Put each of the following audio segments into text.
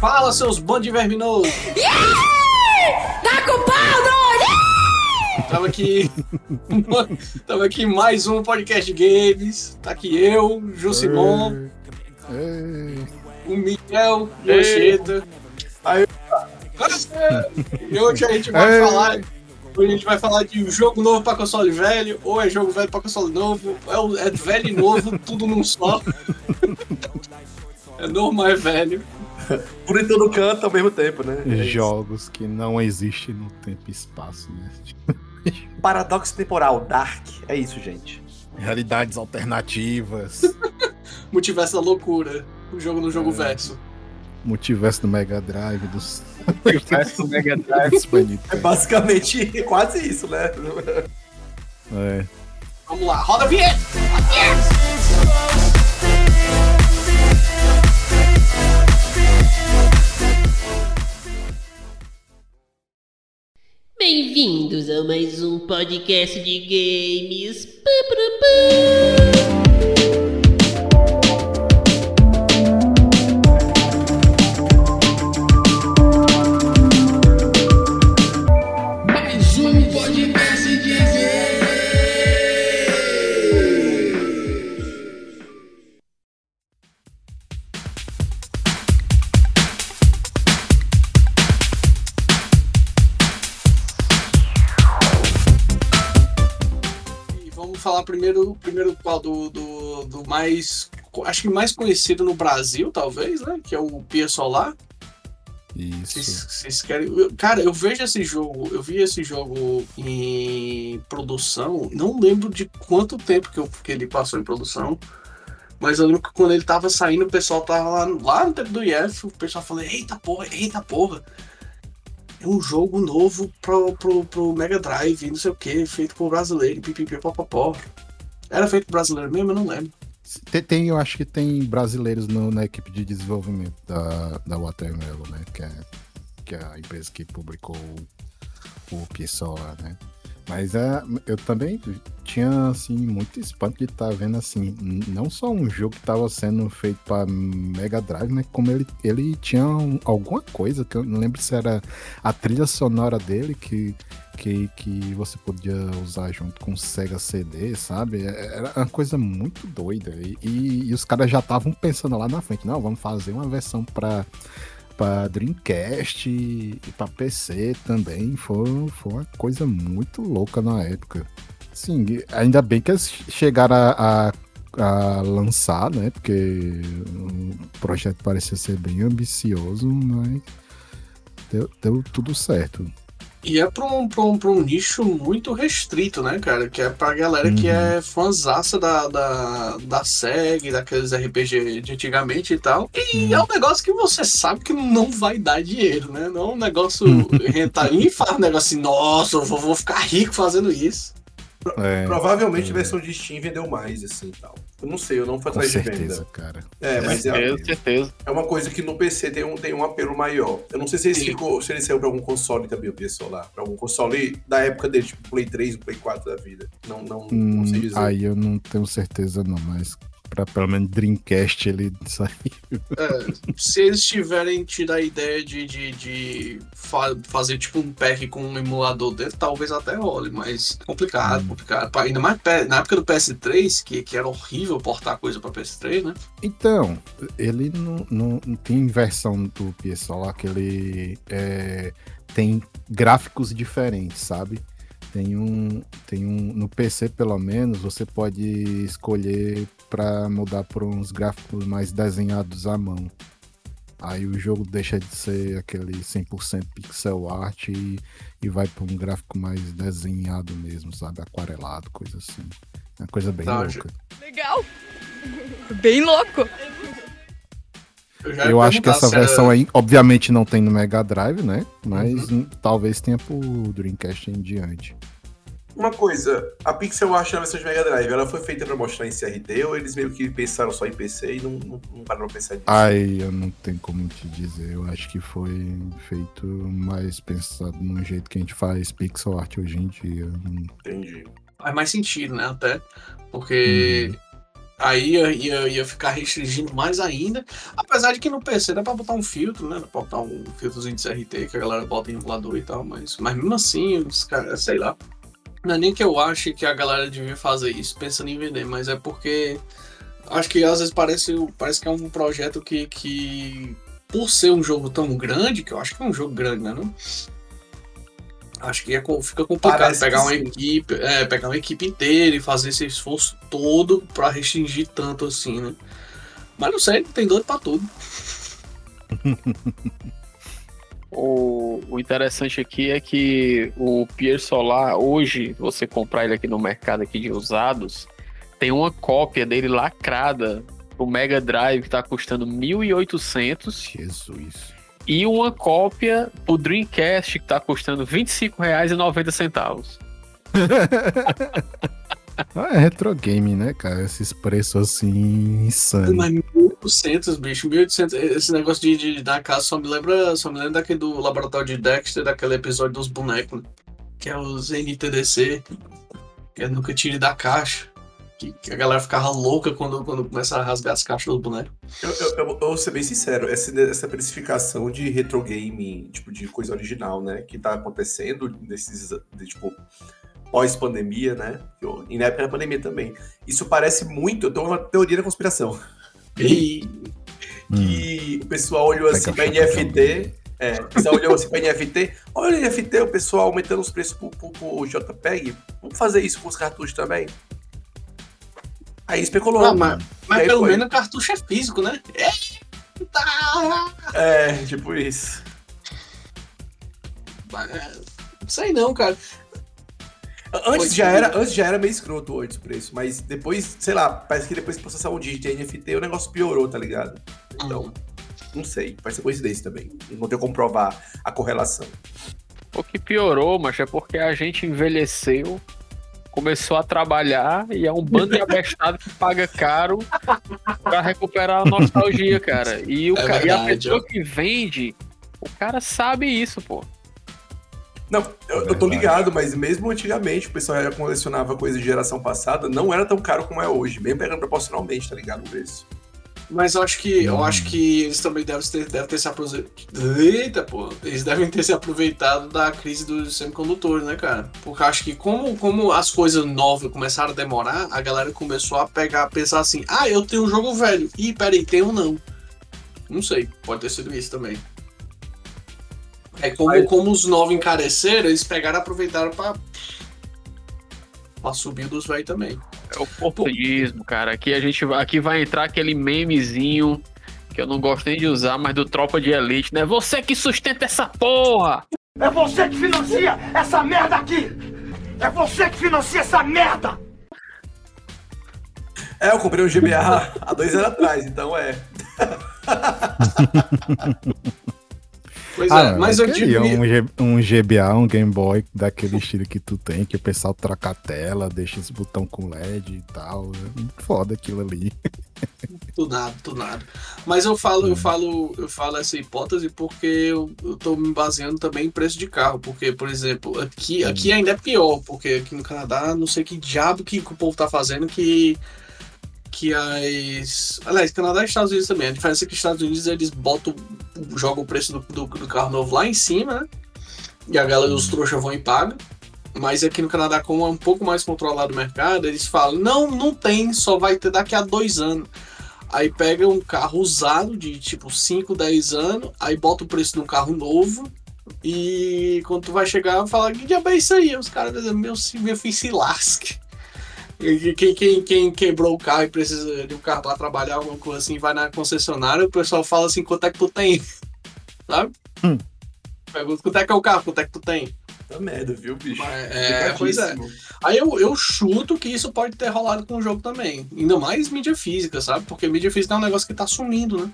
Fala, seus bandos de verminosos! Tá com pau! Tava aqui. Tava aqui mais um podcast de games. Tá aqui eu, Jusimon, o Miguel, o Ancheta. Aí. E hoje a gente vai Ei. falar. Hoje a gente vai falar de jogo novo pra console velho, ou é jogo velho pra console novo, é, o- é velho e novo, tudo num só. É novo, mas é velho. Por em todo canto ao mesmo tempo, né? É isso. jogos que não existem no tempo e espaço, né? Paradoxo temporal, Dark. É isso, gente. Realidades alternativas, Multiverso da loucura. O jogo no É. jogo verso. multiverso do Mega Drive, dos, Universo Mega Drive. É basicamente quase isso, né? É. Vamos lá, roda a vinheta! Bem-vindos a mais um podcast de games. Pá, pá, pá. Primeiro, do, do, do mais. Acho que mais conhecido no Brasil, talvez, né? Que é o Pia Solar. Isso. vocês querem. eu- cara, eu vejo esse jogo, eu vi esse jogo em produção, não lembro de quanto tempo que, eu- que ele passou em produção. Mas eu lembro que quando ele tava saindo, o pessoal tava lá, no- lá no tempo do IF, o pessoal falou, eita porra, eita porra. É um jogo novo pro, pro, pro Mega Drive, não sei o que, feito por brasileiro, pipipi, popopó. Era feito brasileiro mesmo, eu não lembro. Tem, tem- eu acho que tem brasileiros no- na equipe de desenvolvimento da, da Watermelon, né? Que é, que é a empresa que publicou o, o Pisola, né? Mas é, eu também tinha, assim, muito espanto de estar vendo, assim, não só um jogo que estava sendo feito para Mega Drive, né? Como ele, ele tinha um- alguma coisa, que eu não lembro se era a trilha sonora dele, que, que, você podia usar junto com Sega CD, sabe? É- Era uma coisa muito doida. E, e- e os caras já estavam pensando lá na frente, não, vamos fazer uma versão para para Dreamcast e para PC também. Foi, foi uma coisa muito louca na época. Sim, ainda bem que eles chegaram a, a- a lançar, né? Porque o projeto parecia ser bem ambicioso, mas deu, deu tudo certo. E é pra um, pra, um, pra um nicho muito restrito, né, cara? Que é pra galera que Uhum. é fãzaça da, da, da SEG, daqueles RPG de antigamente e tal. E Uhum. é um negócio que você sabe que não vai dar dinheiro, né? Não é um negócio rentável. Ninguém fala um negócio assim, nossa, eu vou, vou ficar rico fazendo isso. É, Provavelmente é. a versão de Steam vendeu mais, assim e tal. Eu não sei, eu não fui atrás de certeza, venda. cara. É, mas é, Certeza, certeza. é uma coisa que no PC tem um, tem um apelo maior. Eu não sei se ele, Sim. ficou, se ele saiu pra algum console também, o PS Solar. Pra algum console da época dele, tipo Play 3, Play 4 da vida. Não, não, não sei Hum, dizer. aí eu não tenho certeza não, mas pra pelo menos Dreamcast ele saiu. É, se eles tiverem tido a ideia de, de, de fa- fazer tipo um pack com um emulador dentro, talvez até role, mas complicado, Hum. complicado. Ainda mais na época do PS3, que, que era horrível portar coisa pra PS3, né? Então, ele não, não, não tem versão do PS lá que ele é, tem gráficos diferentes, sabe? Tem um, tem um. No PC, pelo menos, você pode escolher para mudar para uns gráficos mais desenhados à mão. Aí o jogo deixa de ser aquele 100% pixel art e, e vai para um gráfico mais desenhado mesmo, sabe? Aquarelado, coisa assim. É uma coisa bem Tá, louca. Legal. Bem louco. já ia Eu acho que essa se era- versão aí, obviamente, não tem no Mega Drive, né? Mas Uhum. hum, talvez tenha pro Dreamcast em diante. Uma coisa, a Pixel Art na versão de Mega Drive, ela foi feita pra mostrar em CRT ou eles meio que pensaram só em PC e não, não, não pararam pra pensar nisso? Ai, eu não tenho como te dizer. Eu acho que foi feito mais pensado no jeito que a gente faz pixel art hoje em dia. Hum, Entendi. Faz mais sentido, né? Até. Porque Aí ia, ia, ia ficar restringindo mais ainda. Apesar de que no PC dá pra botar um filtro, né? Dá pra botar um filtrozinho de CRT que a galera bota em emulador e tal, mas, mas mesmo assim, os caras, sei lá. Não é nem que eu ache que a galera devia fazer isso pensando em vender, mas é porque acho que às vezes parece, parece que é um projeto que, que, por ser um jogo tão grande, que eu acho que é um jogo grande, né? Não? Acho que é, fica complicado Parece pegar uma sim. equipe, é, pegar uma equipe inteira e fazer esse esforço todo pra restringir tanto assim, né? Mas não sei, tem doido pra tudo. O, o interessante aqui é que o Pier Solar, hoje, você comprar ele aqui no mercado aqui de usados, tem uma cópia dele lacrada pro Mega Drive que tá custando 1.800 Jesus. e uma cópia pro Dreamcast que tá custando R$ 25,90. Ah, é retro game, né, cara? Esses preços assim insanos. Mas 1800, bicho, 1800. Esse negócio de, de dar casa só me lembra, só me lembra daquele do laboratório de Dexter, daquele episódio dos bonecos, né? que é os NTDC, que é nunca tire da caixa. Que, que a galera ficava louca quando, quando começa a rasgar as caixas dos bonecos. Eu, eu, eu- eu vou ser bem sincero, essa, essa precificação de retro game, tipo, de coisa original, né, que tá acontecendo nesses, de, tipo, pós-pandemia, né, eu- e na época da pandemia também. Isso parece muito, eu tenho uma teoria da conspiração, E Hum. que o pessoal olhou assim Pega pra a chapa NFT, é, o pessoal olhou assim pra NFT, olha o NFT, o pessoal aumentando os preços pro, pro, pro JPEG, vamos fazer isso com os cartuchos também? Aí especulou. Ah, mas, mas aí pelo foi. menos o cartucho é físico, né? Eita! É, tipo isso. Mas, Não sei não, cara. Antes já, era, antes já era meio escroto antes o preço, mas depois, sei lá, parece que depois que processar um dígito em NFT, o negócio piorou, tá ligado? Então, não sei, pode ser coincidência também. Não tenho como provar a correlação. O que piorou, mas é porque a gente envelheceu, começou a trabalhar e é um bando de abestado que paga caro pra recuperar a nostalgia, cara. E, o É ca- e a verdade, pessoa ó. que vende, o cara sabe isso, pô. Não, eu, eu tô ligado, mas mesmo antigamente o pessoal já colecionava coisa de geração passada, não era tão caro como é hoje, mesmo pegando proporcionalmente, tá ligado? O preço. Mas eu acho que eu Hum. acho que eles também devem ter, devem ter se aproveitado. Eita, pô! Eles devem ter se aproveitado da crise dos semicondutores, né, cara? Porque eu acho que como, como as coisas novas começaram a demorar, a galera começou a pegar, pensar assim, ah, eu tenho um jogo velho. Ih, peraí, tem ou não? Não sei, pode ter sido isso também. É como, Mas- como os novos encareceram, eles pegaram e aproveitaram pra, pra subir dos velhos também. É o portuguismo, cara. Aqui a gente vai, aqui vai entrar aquele memezinho que eu não gosto nem de usar, mas do Tropa de Elite, né? Você que sustenta essa porra! É você que financia essa merda aqui! É você que financia essa merda! É, eu comprei um GBA há dois anos atrás, então é. Pois Ah, é, mas eu queria digo. um, G- um GBA, um Game Boy daquele estilo que tu tem, que o pessoal troca a tela, deixa esse botão com LED e tal. É foda aquilo ali. Do nada, do nada. Mas eu falo, eu falo, eu falo essa hipótese porque eu, eu tô me baseando também em preço de carro. Porque, por exemplo, aqui, aqui ainda é pior, porque aqui no Canadá, não sei que diabo que, que o povo tá fazendo que. Que as. Aliás, Canadá e Estados Unidos também. A diferença é que os Estados Unidos eles botam. jogam o preço do, do, do carro novo lá em cima, né? E a galera, os trouxas vão e pagam. Mas aqui no Canadá, como é um pouco mais controlado o mercado, eles falam: não, não tem, só vai ter daqui a dois anos. Aí pega um carro usado de tipo 5, 10 anos, aí bota o preço de um carro novo. E quando tu vai chegar, fala: que diabo é isso aí? Os caras dizem: meu, meu filho se lasque. Quem, quem, quem quebrou o carro e precisa de um carro para trabalhar, alguma coisa assim, vai na concessionária, o pessoal fala assim: quanto é que tu tem? Sabe? Hum. Pergunta: quanto é que é o carro? Quanto é que tu tem? Tá merda, viu, bicho? É, pois é. Aí eu, eu chuto que isso pode ter rolado com o jogo também. Ainda mais mídia física, sabe? Porque mídia física é um negócio que tá sumindo, né?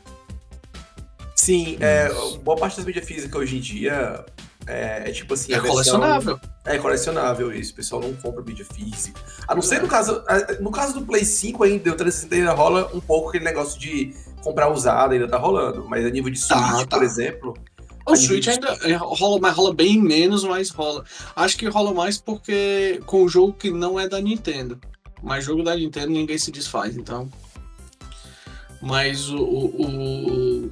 Sim, é, boa parte das mídias físicas hoje em dia é, é tipo assim. É versão- colecionável. É colecionável isso, o pessoal não compra mídia física. A não ser no caso. No caso do Play 5 ainda, o 360 ainda rola um pouco aquele negócio de comprar usado, ainda tá rolando. Mas a nível de Switch, Tá, tá. por exemplo. O Switch ainda é, rola, mas rola bem menos, mas rola. Acho que rola mais porque com o jogo que não é da Nintendo. Mas jogo da Nintendo ninguém se desfaz, então. Mas o. o- o-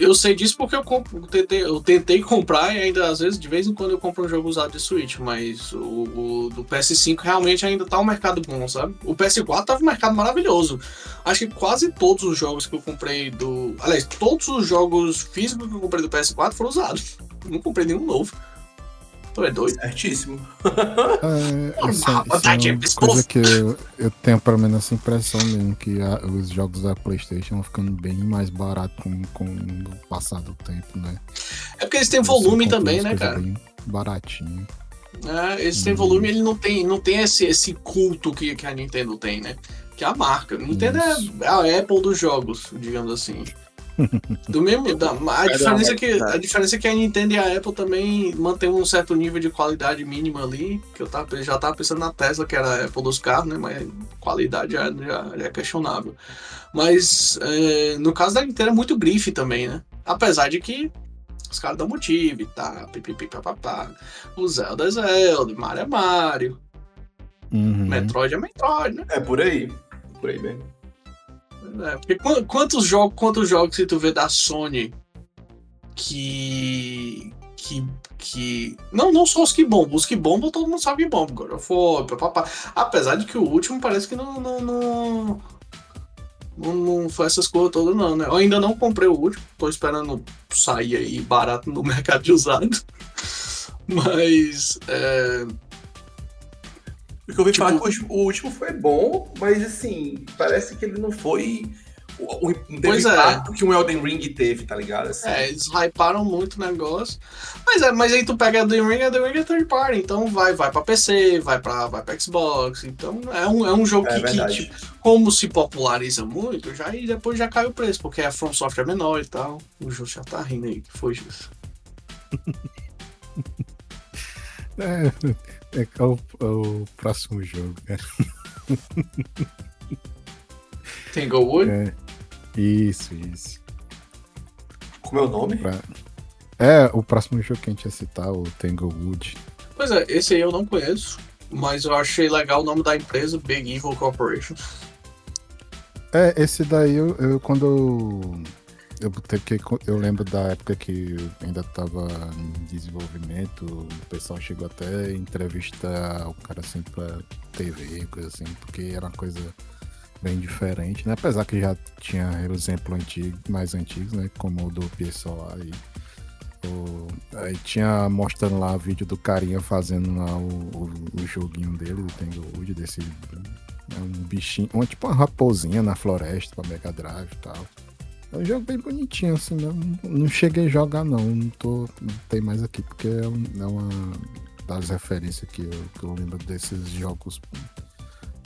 Eu sei disso porque eu, tentei, eu tentei comprar e ainda às vezes, de vez em quando, eu compro um jogo usado de Switch. Mas o, o do PS5 realmente ainda tá um mercado bom, sabe? O PS4 tava um mercado maravilhoso. Acho que quase todos os jogos que eu comprei do. Aliás, todos os jogos físicos que eu comprei do PS4 foram usados. Não comprei nenhum novo. Tu é doido? Certíssimo. É, isso, é- isso vontade é uma pescoço. coisa que eu, eu tenho pelo menos essa impressão mesmo, que a- os jogos da Playstation vão ficando bem mais baratos com, com o passar do tempo, né? É porque eles têm volume também, né, cara? Bem baratinho. É, eles têm Hum. volume, ele não tem, não tem esse, esse culto que, que a Nintendo tem, né? Que é a marca. Nintendo Isso. é a Apple dos jogos, digamos assim. Do mesmo, da, a, diferença é que, a diferença é que a Nintendo e a Apple também mantêm um certo nível de qualidade mínima ali. Que eu tava, já tava pensando na Tesla, que era a Apple dos carros, né? Mas qualidade já, já, já é questionável. Mas é, no caso da Nintendo é muito grife também, né? Apesar de que os caras dão motivo e tá, pipipi, papapá. O Zelda é Zelda, Mario é Mario, Uhum. Metroid é Metroid, né? É por aí. Por aí mesmo. É, porque qu- quantos jogos, quantos jogos tu vê da Sony que. que. que. Não, não só os que bombam. Os que bombam todo mundo sabe que bombam. God of War, papapá. Apesar de que o último parece que não. não, não... Não, não foi essas coisas todas, não, né? Eu ainda não comprei o último, tô esperando sair aí barato no mercado de usado. Mas. É... O que eu ouvi Tipo- falar que o último, o último foi bom, mas assim, parece que ele não foi. o- o- é. impacto que um Elden Ring teve, tá ligado? Assim, É, eles hyparam muito o negócio. Mas, é, mas aí tu pega a The Ring, a The Ring é third party, então vai, vai pra PC, vai pra, vai pra Xbox. Então é um, é um jogo É que, que, tipo, como se populariza muito, já, e depois já cai o preço, porque a From Software é menor e tal. O Justo já tá rindo aí, que foi Justo. É, é, é o, é o próximo jogo, né? Tanglewood? É, isso, isso. Como é o nome? Pra- É, o próximo jogo que a gente ia citar, o Tanglewood. Pois é, esse aí eu não conheço, mas eu achei legal o nome da empresa, Big Evil Corporation. É, esse daí eu, eu quando eu, eu botei que eu lembro da época que ainda tava em desenvolvimento, o pessoal chegou até a entrevistar o cara assim pra TV, coisa assim, porque era uma coisa bem diferente, né? Apesar que já tinha exemplo antigo, mais antigos, né? Como o do PSOL aí. O, aí tinha mostrando lá vídeo do carinha fazendo lá o, o, o joguinho dele, do Tanglewood, desse é um bichinho, uma, tipo uma raposinha na floresta pra Mega Drive e tal. É um jogo bem bonitinho, assim, não, não cheguei a jogar não, não tô. Não tem mais aqui, porque é, é uma das referências que eu, que eu lembro desses jogos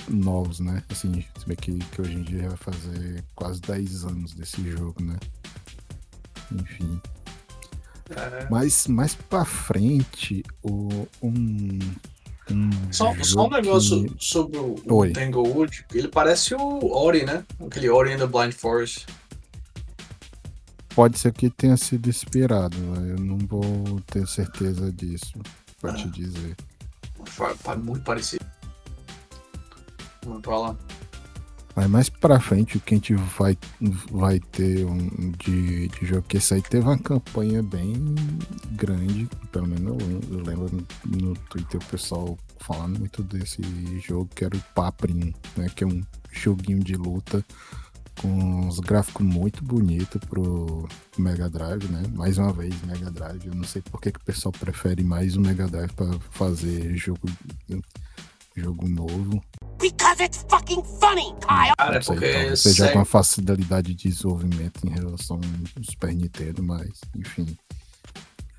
novos, né? Assim, se bem que, que hoje em dia vai fazer quase 10 anos desse jogo, né? Enfim. É, Mas mais pra frente, o, um. um Só, só um negócio que- sobre o, Oi. o Tanglewood. Ele parece o Ori, né? Aquele Ori in the Blind Forest. Pode ser que tenha sido inspirado, né? eu não vou ter certeza disso pra te dizer. Fa- pa- Muito parecido. Vamos pra lá. Mas mais pra frente, o que a gente vai, vai ter um de, de jogo que esse aí teve uma campanha bem grande, pelo menos eu, eu lembro no, no Twitter o pessoal falando muito desse jogo, que era o Paprin, né? Que é um joguinho de luta com uns gráficos muito bonitos pro Mega Drive, né? Mais uma vez, Mega Drive. Eu não sei por que, que o pessoal prefere mais o Mega Drive pra fazer jogo, jogo novo. Because it's fucking funny, Kyle! Cara, é Não sei, porque talvez seja segue- alguma facilidade de desenvolvimento em relação ao Super Nintendo, mas enfim.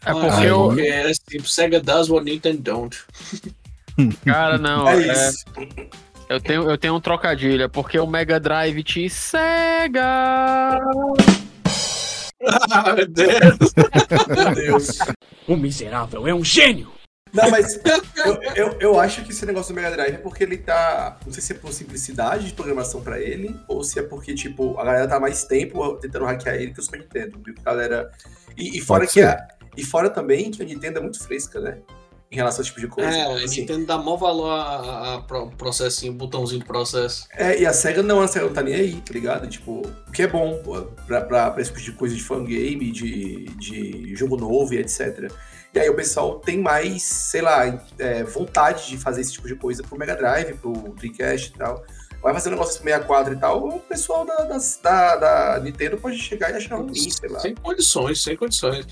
É Ah, porque Aí- eu. é tipo, Sega does what Nintendo don't. Cara, não. É é-. Eu, tenho, eu tenho um trocadilho. É porque o Mega Drive te cega. Ah, meu Deus. Meu Deus. O miserável é um gênio! Não, mas eu, eu, eu acho que esse negócio do Mega Drive é porque ele tá. Não sei se é por simplicidade de programação pra ele, ou se é porque, tipo, a galera tá há mais tempo tentando hackear ele que o Super Nintendo. viu? A galera. E, e fora Pode que ser. a, E fora também que a Nintendo é muito fresca, né? Em relação a esse tipo de coisa. É, a assim. Nintendo dá maior valor a, a, a processinho, botãozinho de processo. É, e a SEGA não, a SEGA não tá nem aí, tá ligado? Tipo, o que é bom pô, pra, pra, pra esse tipo de coisa de fangame, de, de jogo novo e etc. E aí o pessoal tem mais, sei lá, é, vontade de fazer esse tipo de coisa pro Mega Drive, pro Dreamcast e tal. Vai fazer um negócio pro 64 e tal, o pessoal da, da, da, da Nintendo pode chegar e achar ruim, sei lá. Sem condições, sem condições.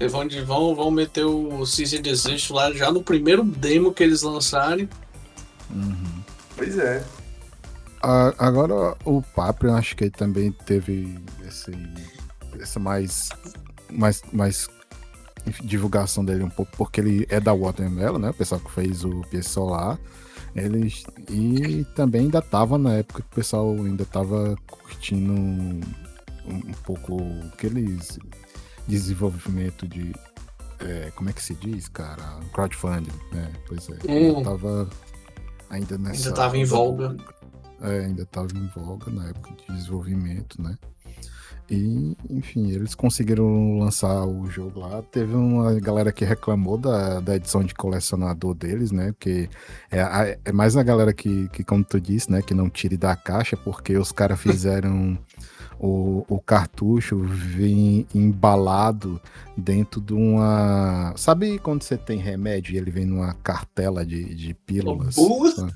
Eles vão, de- vão, vão meter o Cease and Desist lá já no primeiro demo que eles lançarem. Uhum. Pois é. A- Agora, o Papo, eu acho que ele também teve esse, essa mais, mais, mais divulgação dele um pouco, porque ele é da Watermelon, né? O pessoal que fez o PS Solar. Eles, e também ainda tava na época que o pessoal ainda tava curtindo um, um pouco aqueles desenvolvimento de. é, como é que se diz, cara? Crowdfunding, né? Pois é. Hum. Ainda tava ainda nessa. Ainda tava em voga. É, ainda estava em voga na época de desenvolvimento, né? E, enfim, eles conseguiram lançar o jogo lá. Teve uma galera que reclamou da, da edição de colecionador deles, né? Porque é, a- é mais a galera que, que, como tu disse, né? Que não tire da caixa, porque os caras fizeram o, o cartucho vem embalado dentro de uma. Sabe quando você tem remédio e ele vem numa cartela de, de pílulas? Bula? sabe?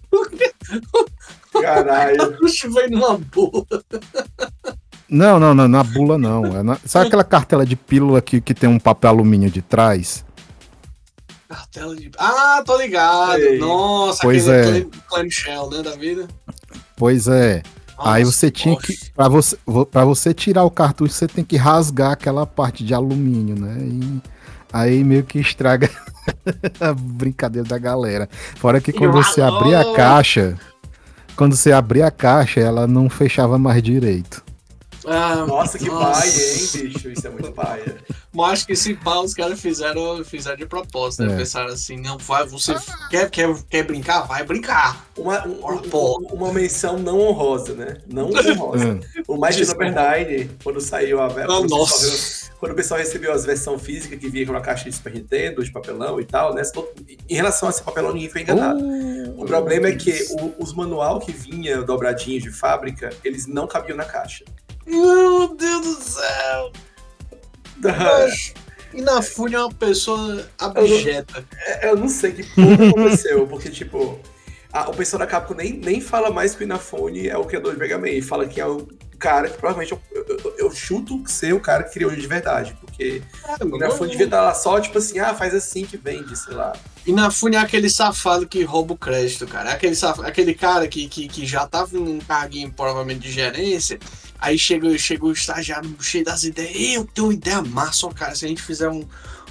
Caralho. Puxa, vem numa boa. Não, não, não, na bula não. É na- Sabe aquela cartela de pílula que, que tem um papel alumínio de trás? Cartela de. Ah, tô ligado. Sei. Nossa, Pois aquele é. clam- clamshell, né, da vida. Pois é. Aí você tinha poxa. que. Pra você, vo- pra você tirar o cartucho, você tem que rasgar aquela parte de alumínio, né? E aí meio que estraga a brincadeira da galera. Fora que quando você abrir a caixa. Quando você abrir a caixa, ela não fechava mais direito. Ah, Nossa, que nossa. paia, hein, bicho? Isso é muito paia. Mas acho que esse pá os caras fizeram, fizeram de propósito, né? É. Pensaram assim, não, vai, você quer, quer, quer brincar? Vai brincar. Uma, um- um- uma menção não honrosa, né? Não honrosa. O Mighty. Number 9, quando saiu a Ah, quando o pessoal nossa. viu- Quando o pessoal recebeu as versões físicas que vinha com uma caixa de Super Nintendo, de papelão e tal, né? Em relação a esse papelão, ninguém foi enganado. o problema é que o- os manual que vinha dobradinhos de fábrica, eles não cabiam na caixa. Meu Deus do céu! E na Fúria é uma pessoa abjeta. É, Eu não sei que porra aconteceu, porque, tipo, a- o pessoal da Capcom nem, nem fala mais que o Inafune é o criador de Mega Man, ele fala que é o cara que provavelmente eu, eu- eu chuto ser o cara que criou ele de verdade, porque o Inafune devia estar lá só, tipo assim, ah, faz assim que vende, sei lá. E na Fúria é aquele safado que rouba o crédito, cara. É aquele, saf... aquele cara que, que, que já tava num carguinho provavelmente de gerência. Aí chega, chega o estagiário cheio das ideias. "Ei, Eu tenho uma ideia massa, cara. Se a gente fizer um,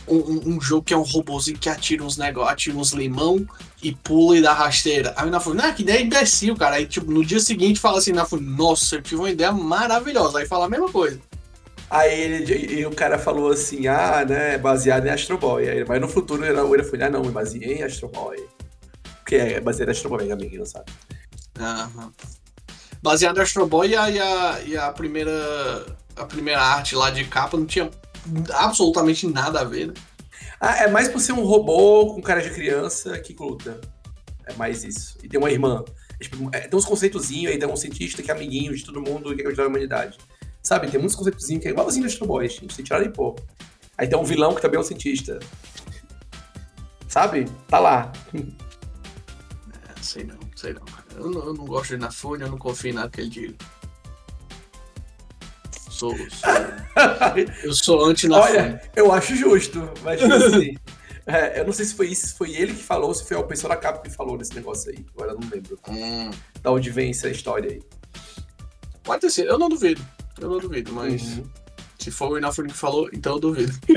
um, um- jogo que é um robozinho que atira uns negócios, atira uns limão e pula e dá rasteira. Aí na Fúria, não, que ideia imbecil, cara. Aí tipo, no dia seguinte fala assim na Fúria, nossa, eu tive uma ideia maravilhosa. Aí fala a mesma coisa. Aí ele, e o cara falou assim, ah, né, baseado em Astro Boy. Aí, mas no futuro ele ele foi, ah, não, me baseei em Astro Boy. Porque é baseado em Astro Boy, quem não sabe. Aham. Baseado em Astro Boy e a, e a, e a primeira a primeira arte lá de capa não tinha absolutamente nada a ver, né? Ah, é mais por ser um robô com cara de criança que luta. É mais isso. E tem uma irmã. É, tipo, é, tem uns conceitozinhos aí, tem um cientista que é amiguinho de todo mundo e quer ajudar a humanidade. Sabe, tem muitos conceitozinhos que é igualzinho Astro Boy, gente. Tem tirado em pô. Aí tem um vilão que também é um cientista. Sabe? Tá lá. É, sei não, sei não. Eu não, eu não gosto de Inafune, eu não confio em nada que ele diga. Sou, sou- eu sou anti-Inafune. Olha, eu acho justo, mas tipo assim. é, eu não sei se foi isso, se foi ele que falou, ou se foi a pessoa da capa que falou nesse negócio aí. Agora eu não lembro. Hum, Da onde vem essa história aí. pode sido, eu não duvido. Eu não duvido, mas Uhum. se for o Inafune que falou, então eu duvido.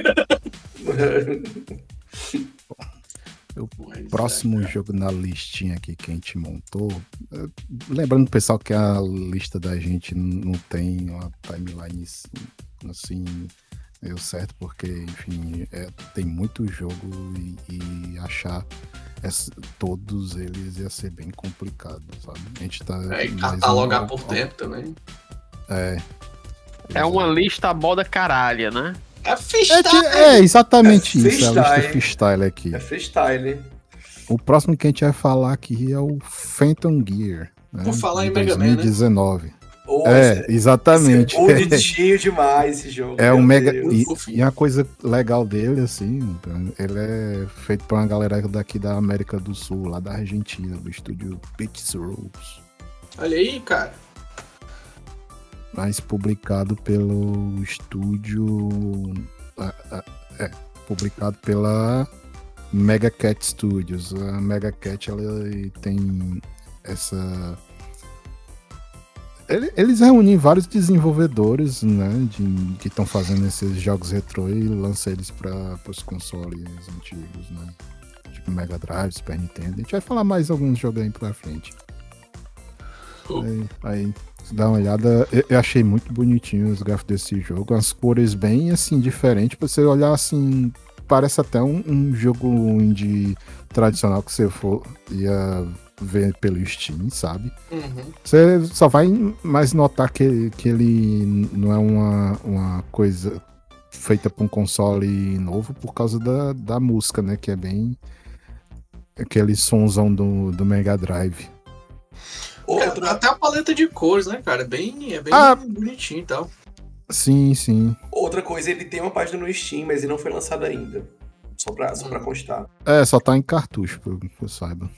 O Mas, próximo jogo na listinha aqui que a gente montou. eh, Lembrando, pessoal, que a lista da gente não tem uma timeline assim, meio certo, porque, enfim, é, tem muito jogo e, e achar essa- todos eles ia ser bem complicado, sabe? A gente tá. É, catalogar um- por tempo também. É. É uma lista boda caralha, né? É É, freestyle. ti- é exatamente É isso, é a lista freestyle. aqui. É freestyle. O próximo que a gente vai falar aqui é o Phantom Gear. Né, Por falar em Mega Man, né? 2019. Ô, É, esse- exatamente. esse é bonitinho demais esse jogo. É um mega. E, e a coisa legal dele, assim, ele é feito por uma galera daqui da América do Sul, lá da Argentina, do estúdio Pitch Rules. Olha aí, cara. Mas publicado pelo estúdio. É, publicado pela Mega Cat Studios. A Mega Cat ela tem essa. Ele- Eles reúnem vários desenvolvedores, né, de, que estão fazendo esses jogos retrô e lançam eles para os consoles antigos, né, tipo Mega Drive, Super Nintendo. A gente vai falar mais alguns jogos aí pra frente. Aí, aí dá uma olhada. Eu, achei muito bonitinho os gráficos desse jogo, as cores bem assim diferentes. Pra você olhar assim, parece até um, um jogo indie tradicional que você for ia ver pelo Steam, sabe? Uhum. Você só vai mais notar que, que ele não é uma, uma coisa feita para um console novo por causa da, da música, né? Que é bem aquele sonzão do, do Mega Drive. Outra, É, até a paleta de cores, né, cara? É bem, é bem Ah. bonitinho e tal. Sim, sim. outra coisa, ele tem uma página no Steam, mas ele não foi lançado ainda. Só pra, só pra constar. É, só tá em cartucho, que eu, que eu saiba.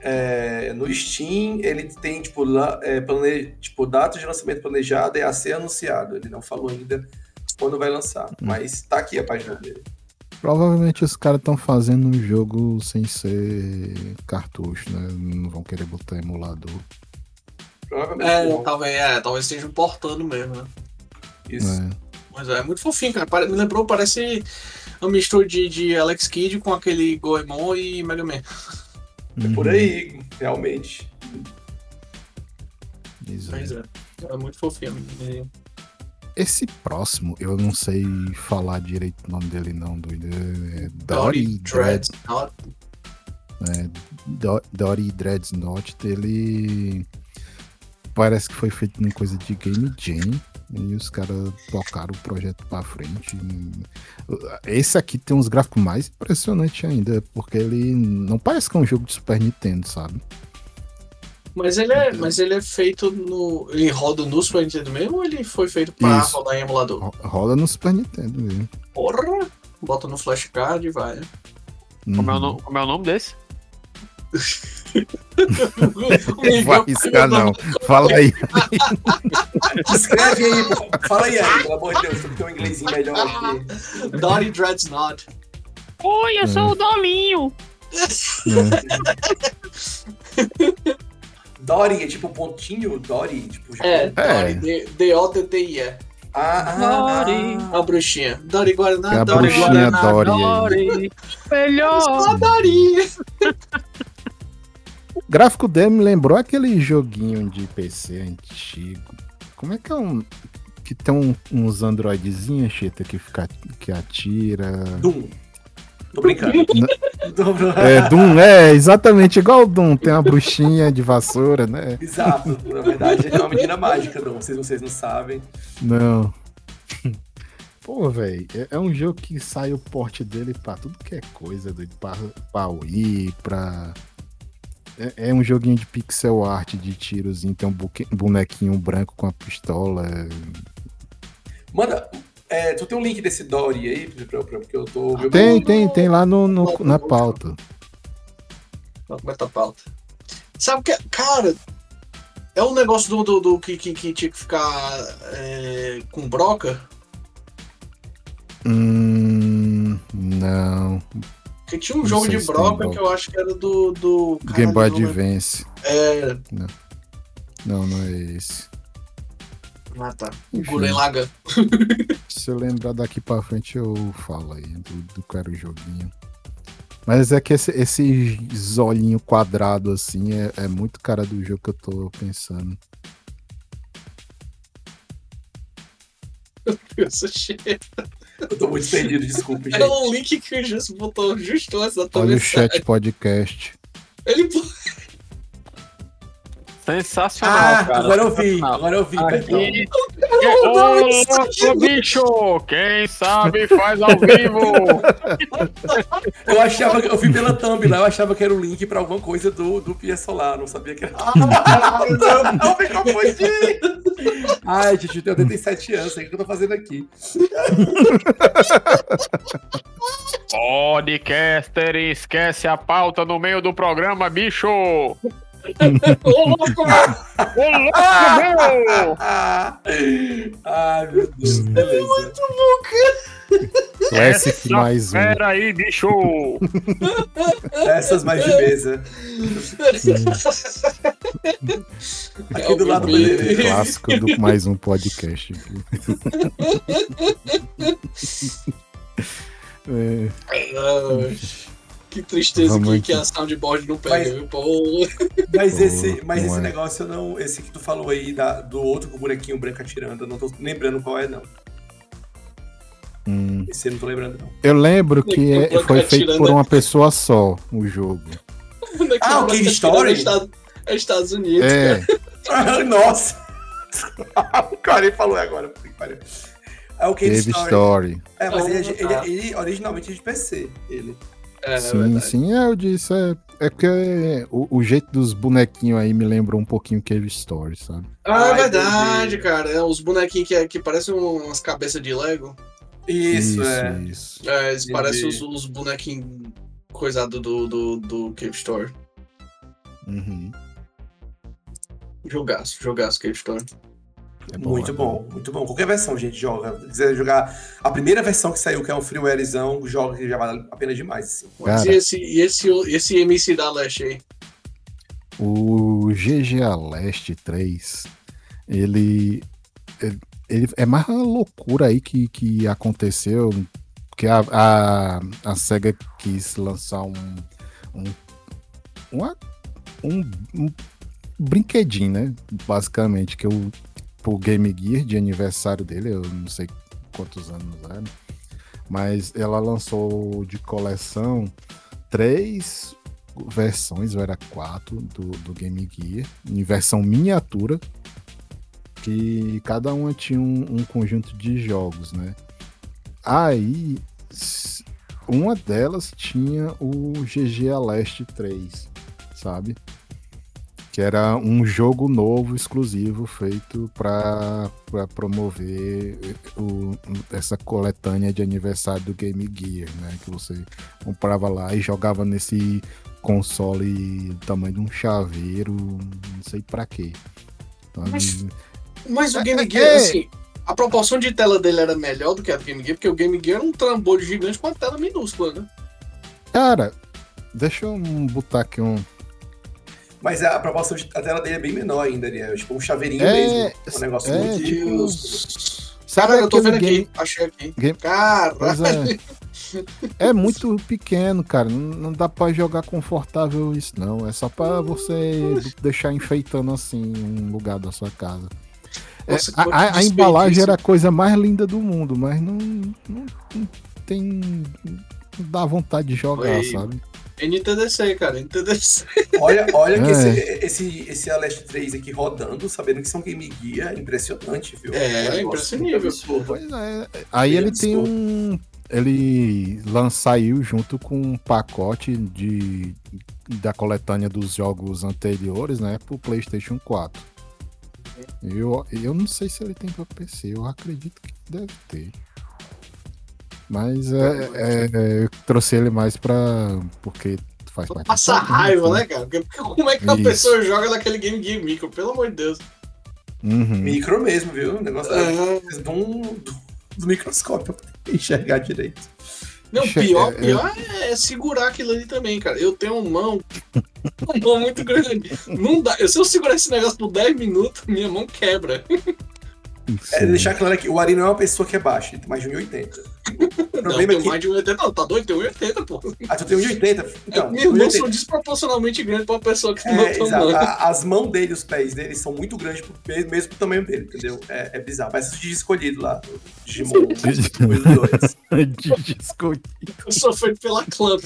É, no Steam, ele tem, tipo, lá, é, plane... tipo, data de lançamento planejada é a ser anunciado. Ele não falou ainda quando vai lançar. Mas tá aqui a página dele. Provavelmente os caras estão fazendo um jogo sem ser cartucho, né? Não vão querer botar emulador. Provavelmente É, não. talvez, é, talvez estejam portando mesmo, né? Isso. né? Mas é muito fofinho, cara. Me lembrou, parece uma mistura de, de Alex Kidd com aquele Goemon e Mega Man. É por aí, realmente. Pois é. Mas é. É muito fofinho. E- Esse próximo, eu não sei falar direito o nome dele não, doido. É Dory Dory Dread, Dread. né? Do- Dory Dreadnought, ele parece que foi feito em coisa de Game Jam. E os caras tocaram o projeto pra frente. Esse aqui tem uns gráficos mais impressionantes ainda, porque ele não parece que é um jogo de Super Nintendo, sabe? Mas ele é, mas ele é feito no. Ele roda no Super Nintendo mesmo ou ele foi feito pra Isso. rodar em emulador? Ro- Rola no Super Nintendo mesmo. Porra! Bota no flashcard e vai. Como é, o no- como é o nome desse? Não vai arriscar, não. Fala aí. Escreve aí, pô. Fala aí, aí, pelo amor de Deus, tu que tem um inglesinho melhor aqui. Dory Dreadnought. Oi, eu sou o Dolinho. né? Dory é tipo pontinho, Dory, tipo. É. Dory, D- D-O-T-T-I-E. Ah, ah, Dory. ah. A bruxinha. Dory Guaraná, É a Dory bruxinha Guaraná. Dory. Dory. Melhor. Ah, Dory. O gráfico dele me lembrou aquele joguinho de PC antigo. Como é que é um. Que tem um- uns androidezinhos, Chita, que, fica, que atira. Doom. Tô brincando. É, Doom, é, exatamente igual o Doom. Tem uma bruxinha de vassoura, né? Exato. Na verdade, é uma menina mágica, não. Vocês, vocês não sabem. Não. Pô, velho, é, é um jogo que sai o porte dele pra tudo que é coisa, doido. Pra, pra Wii, pra. É, é um joguinho de pixel art de tirozinho, tem um buque- bonequinho branco com a pistola. é, Manda. É, tu tem um link desse Dory aí, pra, pra, porque eu tô. meu- Tem, tem, tem lá no, no- na pauta. Vamos começar a pauta. Sabe o que? Cara, é um negócio do, do, do que, que, que tinha que ficar é, com broca. Hum, não. Porque tinha um Não jogo de broca que eu acho que era do. do Game Boy não. Advance. É. Não, não é esse. Ah, tá. Guren Lagan. Se eu lembrar daqui pra frente, eu falo aí do, do que era o joguinho. Mas é que esse, esse olhinho quadrado assim é, é muito cara do jogo que eu tô pensando. Eu sou cheio. Eu tô muito perdido, desculpa, gente. Era um link que o Justo botou justo antes da tua Olha o chat podcast. Ele Sensacional, Ah, cara. agora eu vi, agora eu vi. Aqui, Ô, louco, bicho! Quem sabe faz ao vivo! Eu achava que eu vi pela thumb lá, eu achava que era o link pra alguma coisa do, do Pia Solar, não sabia que era. Ah, não, não me confundi! Ai, gente, eu tenho 87 anos, sei o que eu tô fazendo aqui. Podcaster esquece a pauta no meio do programa, bicho! Ô, louco! Ô, louco, meu! Ai, meu Deus, beleza. Classic mais um. Pera aí, bicho! Essas mais de mesa. Aqui do lado do Beleza. Clássico do mais um podcast. É, Ai, que tristeza Vamos que, que a soundboard não pega, Mas-? Pô. Mas esse, mas esse é. negócio eu não. Esse que tu falou aí da, do outro com o bonequinho branco atirando, eu não tô lembrando qual é, não. hum. Esse eu não tô lembrando, não. Eu lembro que é- foi feito por né? uma pessoa só o jogo. Ah, o Cave Story? É Estados, é Estados Unidos, É, cara. Nossa! o cara falou agora. pariu. É o Cave Cave Story. Story. É, mas ele, é- ele, Ah. ele originalmente é de PC. Ele. É, sim, verdade. sim, é, eu disse. É, é que o, o jeito dos bonequinhos aí me lembra um pouquinho Cave Story, sabe? Ah, é Ah, verdade, entendi. cara. É, os bonequinhos que, é- que parecem umas cabeças de Lego. Isso, é. isso. É, eles Entendi. parecem os, os bonequinhos coisados do, do, do Cave Story. Uhum. Jogaço, jogaço Cave Story. É muito é bom, muito bom. Qualquer versão, gente, joga. Se quiser jogar a primeira versão que saiu, que é um freewarezão, joga que já vale a pena demais. Assim. Mas e esse, esse, esse MC da Leste aí? O GGA Leste 3, ele, ele, ele- é mais uma loucura aí que, que aconteceu, que a, a, a SEGA quis lançar um, um, uma- um, um brinquedinho, né? Basicamente, que o pro Game Gear de aniversário dele, eu não sei quantos anos era, mas ela lançou de coleção três versões, ou era quatro, do, do Game Gear, em versão miniatura, que cada uma tinha um, um conjunto de jogos, né? Aí, uma delas tinha o GG Leste 3, sabe? Que era um jogo novo, exclusivo, feito para promover o- essa coletânea de aniversário do Game Gear, né? Que você comprava lá e jogava nesse console do tamanho de um chaveiro, não sei pra quê. sabe? Mas- Mas o É, Game é, Gear, é. assim, a proporção de tela dele era melhor do que a do Game Gear, porque o Game Gear era um trambolho gigante com uma tela minúscula, né? Cara, deixa eu botar aqui um. Mas a proporção de a tela dele é bem menor ainda, ele é tipo um chaveirinho É, mesmo. Um negócio é, muito tipo. Sabe Cara, eu tô vendo game- aqui, achei aqui. game- Cara, Pois é. É muito pequeno, cara. Não, não dá pra jogar confortável isso, não. É só pra você deixar enfeitando assim um lugar da sua casa. É, Nossa, a, a- embalagem era a coisa mais linda do mundo, mas não, não, não tem. Não dá vontade de jogar, Oi. sabe? NTDC, cara, NTDC. Olha, olha que É. esse, esse, esse Aleste 3 aqui rodando, sabendo que são Game Gear, é impressionante, viu? É, negócio impressionível. Pois é. Aí ele tem um. Ele saiu junto com um pacote de, da coletânea dos jogos anteriores, né? Pro PlayStation 4. Eu, eu não sei se ele tem pra PC, eu acredito que deve ter. Mas é, é, é, eu trouxe ele mais pra. Porque faz parte Passa programa, raiva, né? né, cara? Porque como é que a pessoa joga naquele Game Gear Micro? Pelo amor de Deus. Uhum. Micro mesmo, viu? O negócio É. é. do, do, do microscópio pra enxergar direito. Não, pior, é- pior é segurar aquilo ali também, cara. Eu tenho uma mão, uma mão muito grande. Não dá. Se eu segurar esse negócio por 10 minutos, minha mão quebra. É deixar claro que o Ari não é uma pessoa que é baixa, ele tem mais de 1,80. O Não, problema tem é que. mais de 1,80. Não, tá doido? Tem 1,80, pô. Ah, tu tem 1,80? Então, Minhas mãos 1,80. são desproporcionalmente grandes pra uma pessoa que tem É, meu tamanho. A- As mãos dele, os pés dele são muito grandes pro mesmo pro tamanho dele, entendeu? É, é bizarro. Parece o Digi escolhido lá. o Digimon. os dois. De disco- Eu sou feito pela Clamp.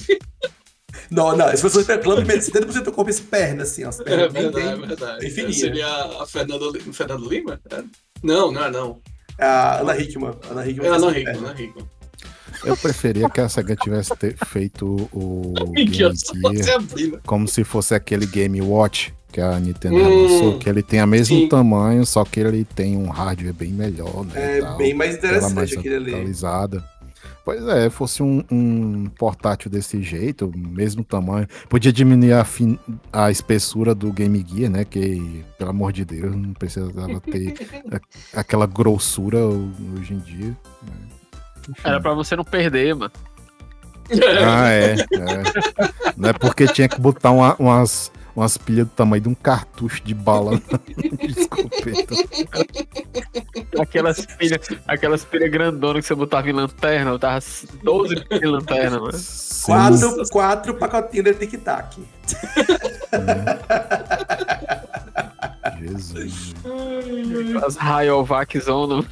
Não, não. Se você plano, 70% do corpo é perna, assim, ó. As É pernas bem, verdade, é verdade. bem fininha. Seria a Fernanda, Li- Fernanda Lima? É. Não, não é não. É a Ana Hickman. Ana Hickman É Ana Hickman. Ana Hickman. Eu preferia que a SEGA tivesse feito o Que Gear abrindo. como se fosse aquele Game Watch que a Nintendo Hum, lançou, que ele tem o mesmo sim. tamanho, só que ele tem um hardware bem melhor, né? É tal, bem mais tela mais interessante aquele ali. Pois é, fosse um, um portátil desse jeito, mesmo tamanho, podia diminuir a, fin- a espessura do Game Gear, né? Que, pelo amor de Deus, não precisava ter aquela grossura hoje em dia. né? Era pra você não perder, mano. Ah, é, é. Não é porque tinha que botar uma- umas, umas pilhas do tamanho de um cartucho de bala de escopeta. Aquelas pilhas, aquelas pilhas grandonas que você botava em lanterna, eu tava 12 pilhas em lanterna, mano. Sim. Quatro, quatro pacotinhos de tic-tac. Jesus. As Rayovac Zona.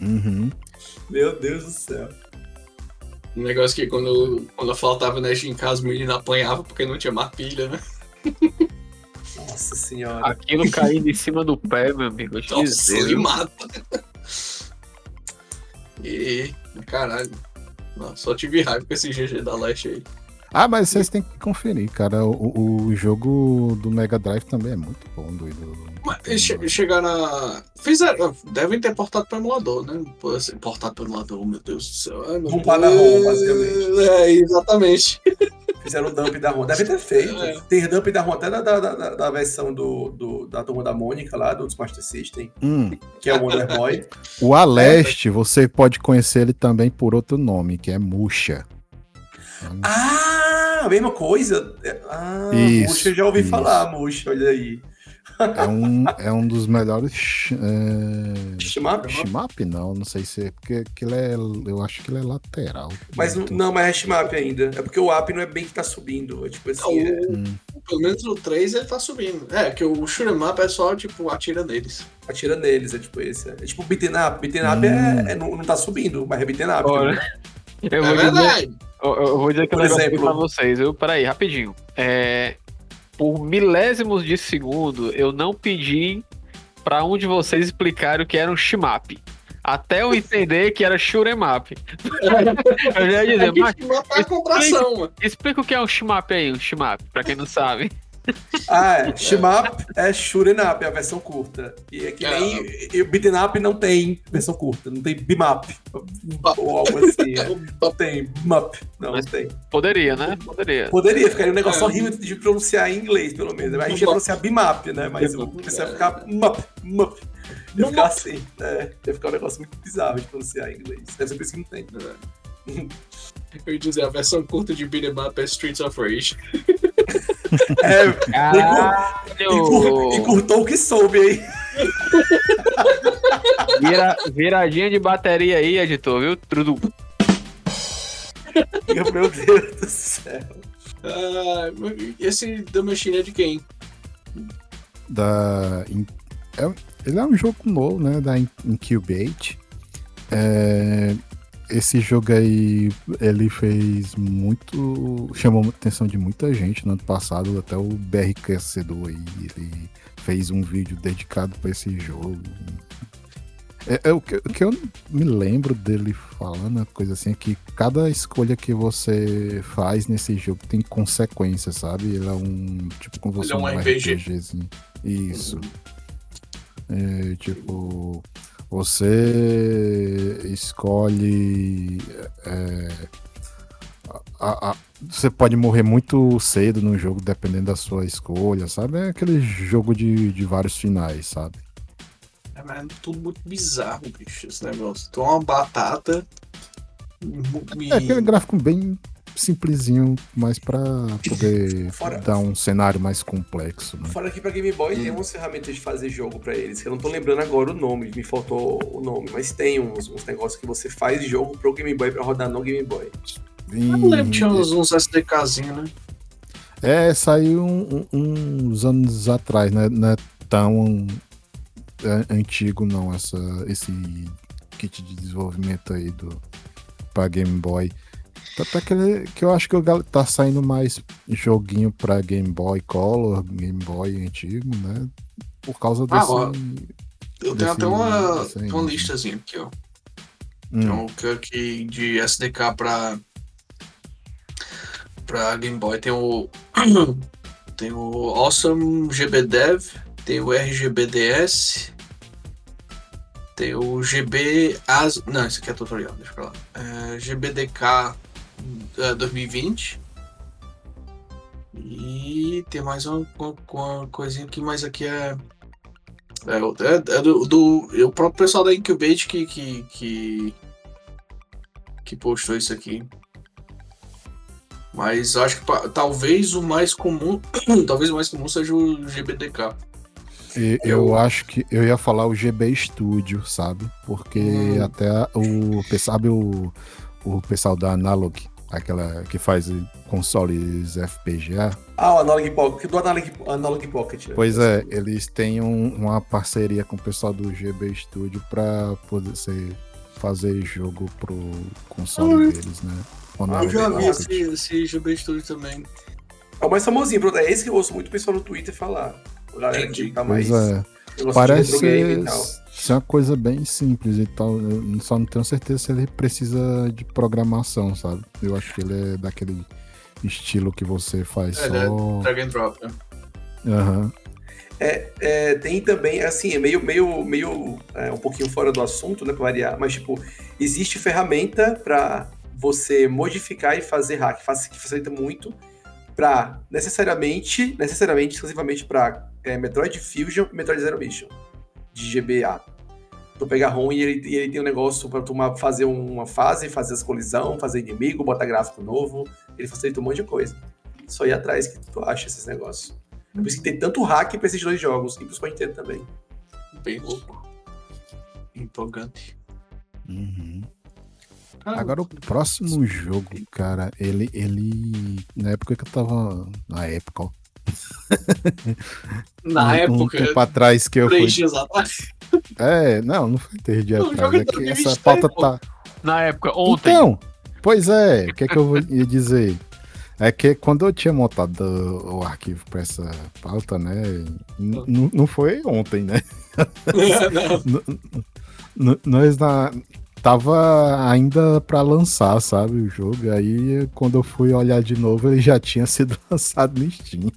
Uhum. Meu Deus do céu. Um negócio que quando, quando faltava energia em casa, o menino apanhava porque não tinha mais pilha, né? Nossa senhora. Aquilo caindo em cima do pé, meu amigo. eu te Nossa, dizer, ele mata. E. Caralho. Nossa, só tive raiva com esse GG da Leste aí. Ah, mas vocês têm que conferir, cara. O, o jogo do Mega Drive também é muito bom, doido. Mas che- chegaram a. Fizeram. Devem ter portado pro emulador, né? Assim, portado pro emulador, meu Deus do céu. Ai, meu Rompar na Deus. ROM, basicamente. É, exatamente. Fizeram o dump da ROM. Deve ter feito. É. Tem dump da ROM até da, da, da, da versão do, do- da turma da Mônica lá, do Master System, Hum, que é o Wonder Boy. o Aleste, você pode conhecer ele também por outro nome, que é Muxa. Ah, a mesma coisa? Ah, Isso, Muxa, eu já ouvi isso. falar, Muxa, olha aí. É um, é um dos melhores. É... Shimap? Shimap? Não, não sei se é. Porque que ele é. Eu acho que ele é lateral. Mas não- Muito. não, mas é Shimap ainda. É porque o app não é bem que tá subindo. É tipo assim, é- O- Pelo menos no 3 ele tá subindo. É, que o shoot'em up é só, tipo, atira neles. atira neles, é tipo esse. É tipo beaten up. Beaten up Hum. é, é- não, não tá subindo, mas é beaten up. Olha, né? Eu é vou dizer, verdade. eu, eu vou dizer que Por aqui exemplo- pra vocês, viu? Peraí, rapidinho. É, por milésimos de segundo, eu não pedi pra um de vocês explicar o que era um shimap. Até eu entender que era shoot'em up. eu já ia dizer, É mas é a contração, mano. explica o que é um shimap aí, um shimap, pra quem não sabe. Ah, é. Shimap é shooting up, é a versão curta. E é que nem. E o beaten up não tem versão curta, não tem bimap. Ou algo assim. é. Não tem bimap. Não, Mas- não tem. Poderia, né? Poderia. Poderia, ficaria um negócio É. horrível de pronunciar em inglês, pelo menos. A gente ia pronunciar bimap, né? Mas o pessoal ia ficar map, map. Ia ficar assim. É, ia ficar um negócio muito bizarro de pronunciar em inglês. Deve ser por isso que não tem. Eu ia dizer, a versão curta de beat'em up é Streets of Rage. É, Caralho! encur- encurtou o que soube aí. Vira, viradinha de bateria aí, editor, viu? Tudo. Meu Deus do céu. Ah, esse The Machine é de quem? da é- ele é um jogo novo, né, da In- Incubate. É, esse jogo aí, ele fez muito, chamou a atenção de muita gente no ano passado, até o BRQC2 aí, ele fez um vídeo dedicado para esse jogo. É, é o, que, o que eu me lembro dele falando, coisa assim, é que cada escolha que você faz nesse jogo tem consequências, sabe? Ele é um, tipo, como Ele você é um RPG. RPGzinho. Isso. É, tipo, você escolhe. é, a- a- você pode morrer muito cedo no jogo, dependendo da sua escolha, sabe? É aquele jogo de, de vários finais, sabe? É, mas é tudo muito bizarro, bicho, esse negócio. Tu é uma batata. e- É aquele gráfico bem simplesinho, mas pra poder Fora- dar um cenário mais complexo, né? Fora que pra Game Boy tem umas ferramentas de fazer jogo pra eles, que eu não tô lembrando agora o nome, me faltou o nome, mas tem uns, uns negócios que você faz jogo pro Game Boy pra rodar no Game Boy. Eu não lembro, tinha uns, uns SDKzinhos, né? É, saiu um- um- uns anos atrás, né? Não é tão é, antigo não, essa, esse kit de desenvolvimento aí do pra Game Boy. Tanto é que, que eu acho que o gal- tá saindo mais joguinho pra Game Boy Color, Game Boy antigo, né? Por causa Ah, desse ó. Eu tenho até uma, desse uma né? listazinha aqui, ó. Hum, Então, que aqui de SDK pra, pra Game Boy tem o. tem o Awesome GBDev, tem o RGBDS, tem o GB As. Não, esse aqui é tutorial, deixa pra lá. É, GBDK é, 2020. E tem mais uma, uma- uma coisinha aqui, mas aqui é. É, é- é do, do- é o próprio pessoal da Incubate que, que, que, que postou isso aqui. Mas eu acho que talvez o mais comum. talvez o mais comum seja o GBDK. e- eu acho que eu ia falar o GB Studio, sabe? Porque Hum. até o. Sabe o, o pessoal da Analog, aquela que faz consoles FPGA? Ah, o Analog Pocket, do Analog, Analog Pocket. né? Pois é, eles têm um- uma parceria com o pessoal do GB Studio pra poder ser, fazer jogo pro console deles, né? O Eu Analog já vi esse, esse GB Studio também. É o mais famosinho, pronto. É esse que eu ouço muito o pessoal no Twitter falar. O galera que tá mais. Pois é. Parece tal. ser uma coisa bem simples e tal. Eu só não tenho certeza se ele precisa de programação, sabe? Eu acho que ele é daquele estilo que você faz É, ele é só. Drag and drop, né? Aham. É, tem também, assim, é meio, meio, meio é, um pouquinho fora do assunto, né, pra variar, mas, tipo, existe ferramenta para você modificar e fazer hack, faz- que facilita muito para necessariamente, necessariamente, exclusivamente para Metroid Fusion e Metroid Zero Mission, de GBA. Tu pega ROM e ele, e ele tem um negócio para tu fazer uma fase, fazer as colisão, fazer inimigo, botar gráfico novo, ele facilita um monte de coisa. Só ir atrás que tu acha esses negócios. É por isso que tem tanto hack pra esses dois jogos, e Super Nintendo também. Bem louco. Empolgante. Uhum. Agora o próximo jogo, cara, ele, ele. Na época que eu tava. Na época, ó. na um, época, Um tempo atrás que eu fui. três dias atrás. É, não, não foi três dias Não, atrás. é É que 2023, essa pauta tá. Na época, ontem. Então, pois é, o que, é que eu vou- ia dizer? É que quando eu tinha montado o arquivo para essa pauta, né? n- Não foi ontem, né? Não. N- n- Nós na, tava ainda para lançar, sabe, o jogo. Aí quando eu fui olhar de novo, ele já tinha sido lançado no Steam.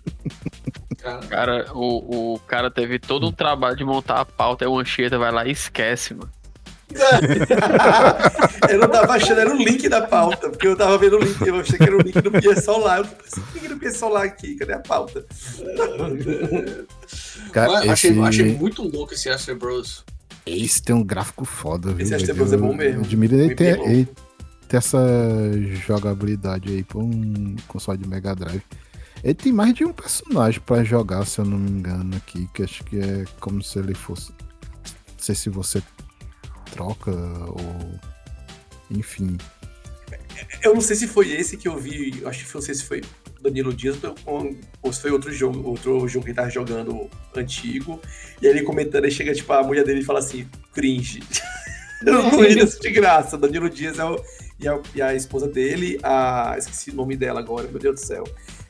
Cara, o, o cara teve todo um trabalho de montar a pauta, aí o Anchieta vai lá e esquece, mano. eu não tava achando, era o link da pauta, porque eu tava vendo o link, eu achei que era o link do Pia Solar. Eu pensei, o link do Pia Solar aqui? Cadê a pauta? Cara, Mas achei, esse, achei muito louco esse Astro Bros. Esse tem um gráfico foda, viu? Esse Astro velho? Bros é bom mesmo. Admiro ele ter, ele ter essa jogabilidade aí pra um console de Mega Drive. Ele tem mais de um personagem pra jogar, se eu não me engano, aqui, que acho que é como se ele fosse. Não sei se você troca ou. Enfim. Eu não sei se foi esse que eu vi, acho que não sei se foi Danilo Dias ou, ou se foi outro jogo, outro jogo que ele tava jogando antigo. E aí ele comentando, aí chega tipo a mulher dele e fala assim, cringe. Eu não ri de graça. Danilo Dias é o, e, a, e a esposa dele, a. Esqueci o nome dela agora, meu Deus do céu.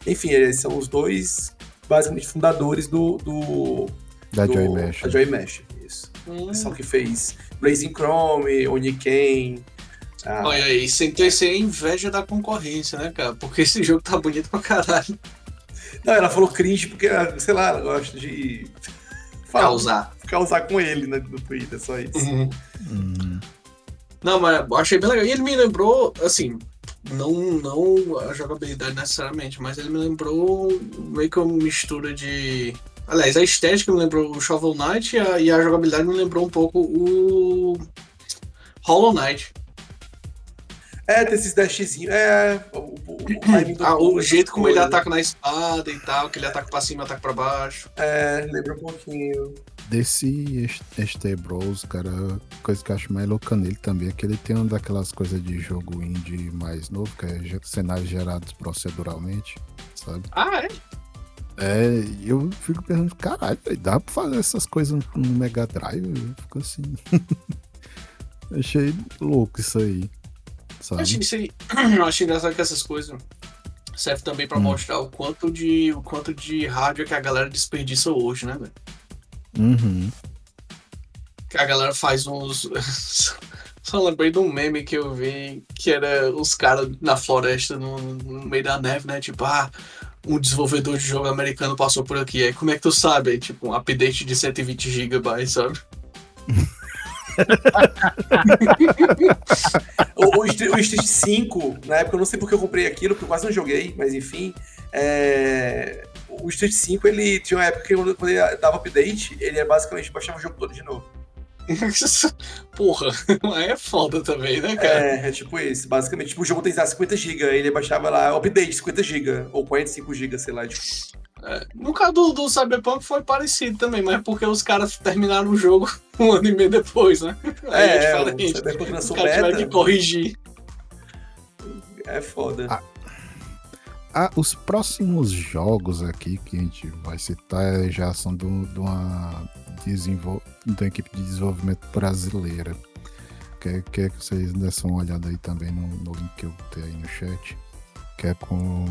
Enfim, eles são os dois, basicamente, fundadores do. do Da do- Joy Mesh. Da Joy Mesh, isso. O pessoal que fez Blazing Chrome, Oniken. Ah, Olha aí, sem ter sem inveja da concorrência, né, cara? Porque esse jogo tá bonito pra caralho. Não, ela falou cringe porque, ela, sei lá, ela gosta de falar- Causar. causar com ele né, no Twitter, só isso. Uhum. Hum, Não, mas eu achei bem legal. E ele me lembrou, assim, não, não a jogabilidade necessariamente, mas ele me lembrou meio que uma mistura de. Aliás, a estética me lembrou o Shovel Knight e a, e a jogabilidade me lembrou um pouco o Hollow Knight. É, tem esses dashzinhos. É, o, o, Ah, o jeito como ele ataca na espada e tal, que ele ataca pra cima, ataca pra baixo. É, lembra um pouquinho. Desse ST Bros, cara, a coisa que eu acho mais louca nele também é que ele tem uma daquelas coisas de jogo indie mais novo, que é cenários gerados proceduralmente, sabe? Ah, é? É, eu fico pensando, caralho, dá pra fazer essas coisas no Mega Drive? Eu fico assim. Achei louco isso aí. Eu Sabe? achei, isso aí- eu achei engraçado que essas coisas servem também pra Hum. mostrar o quanto de o quanto de hardware que a galera desperdiça hoje, né, velho? Uhum. Que a galera faz uns. Só lembrei de um meme que eu vi que era os caras na floresta, no, no meio da neve, né? Tipo, ah, um desenvolvedor de jogo americano passou por aqui. Aí como é que tu sabe? Aí, tipo, um update de 120 GB, sabe? O, o, Street, o Street 5, na época eu não sei porque eu comprei aquilo, porque eu quase não joguei, mas enfim. é, O Street 5, ele tinha uma época que quando ele dava update, ele é basicamente baixava o jogo todo de novo. Porra, é foda também, né, cara? É, é tipo isso, basicamente. Tipo, o jogo tem sei lá, 50 GB, ele baixava lá, update 50 GB, ou 45 GB, sei lá. Tipo. É, no caso do, do Cyberpunk foi parecido também, mas é porque os caras terminaram o jogo um ano e meio depois, né? Aí É, o diferente. Cyberpunk Os lançou caras tiveram que corrigir. É foda. Ah, Ah, os próximos jogos aqui que a gente vai citar já são do- de uma, desenvol... da equipe de desenvolvimento brasileira. Quer, quer que vocês dessem uma olhada aí também no, no link que eu botei aí no chat. Que é com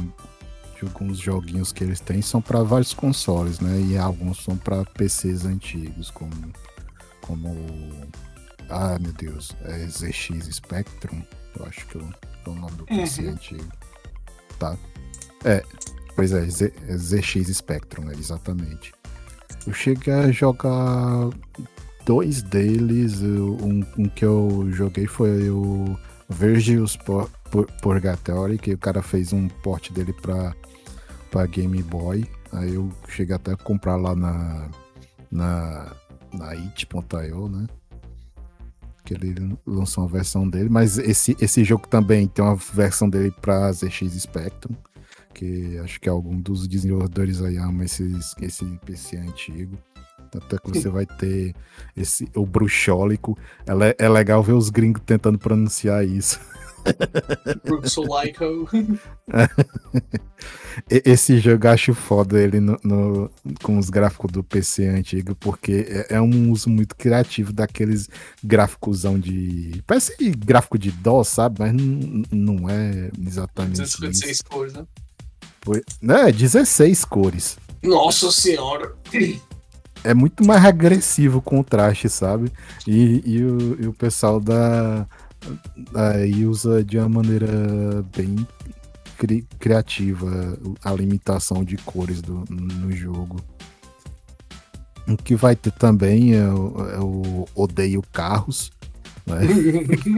de alguns joguinhos que eles têm são para vários consoles, né? E alguns são para PCs antigos, como como ah meu Deus, é ZX Spectrum, eu acho que é o é nome do PC Uhum. antigo. Tá. É, pois é, Z- é ZX Spectrum, né? exatamente. Eu cheguei a jogar dois deles. Um, um que eu joguei foi o Virgil's Pur- Pur- Purgatory, que o cara fez um port dele pra, pra Game Boy. Aí eu cheguei até a comprar lá na, na, na it.io, né? Que ele lançou uma versão dele, mas esse, esse jogo também tem uma versão dele pra ZX Spectrum, que acho que algum dos desenvolvedores aí ama esse, esse PC antigo. Até que você vai ter esse, o bruxólico. É, é legal ver os gringos tentando pronunciar isso. Bruxolico. E- Esse jogo eu acho foda ele no, no- com os gráficos do PC antigo, porque é, é um uso muito criativo daqueles gráficosão de. Parece gráfico de DOS, sabe? Mas não, não é exatamente isso. 256 cores, né? Foi- É, 16 cores. Nossa senhora. É muito mais agressivo o contraste, sabe? E, e o, e o pessoal da. Aí usa de uma maneira bem cri- criativa a limitação de cores do, no jogo. O que vai ter também é o, é o Odeio Carros. Né?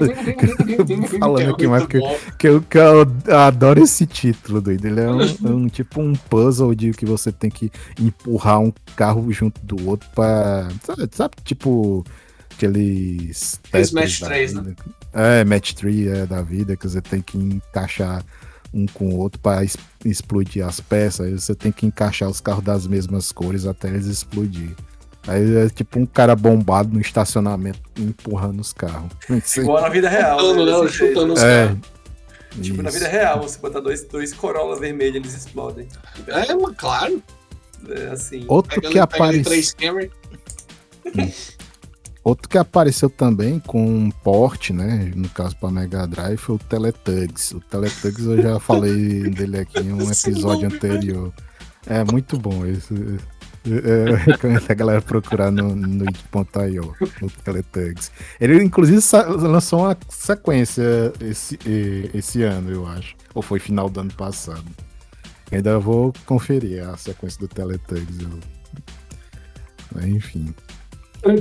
Falando É aqui, mas que, eu, que eu adoro esse título, doido. Ele é um, é um tipo um puzzle de que você tem que empurrar um carro junto do outro pra. Sabe, sabe, tipo aqueles. Aqueles Tetris match da três, né? vida. É, match 3 é, da vida, que você tem que encaixar um com o outro pra es- explodir as peças. Aí você tem que encaixar os carros das mesmas cores até eles explodir. Aí é tipo um cara bombado no estacionamento empurrando os carros. Igual na vida real. Chutando, né? né? Chutando os É. caras. Tipo, na Isso. vida real, você botar dois, dois Corolla vermelhos, eles explodem. É, mas claro. É assim. Outro Pega, que apareceu. Outro que apareceu também com um port, né? No caso para Mega Drive, foi o Teletugs. O Teletugs eu já falei dele aqui em um episódio nome, anterior. É muito bom esse. é, Eu recomendo a galera procurar no, no it.io, o Teletugs. Ele, inclusive, lançou uma sequência esse, esse ano, eu acho. Ou foi final do ano passado. Ainda vou conferir a sequência do Teletugs. eu- Enfim.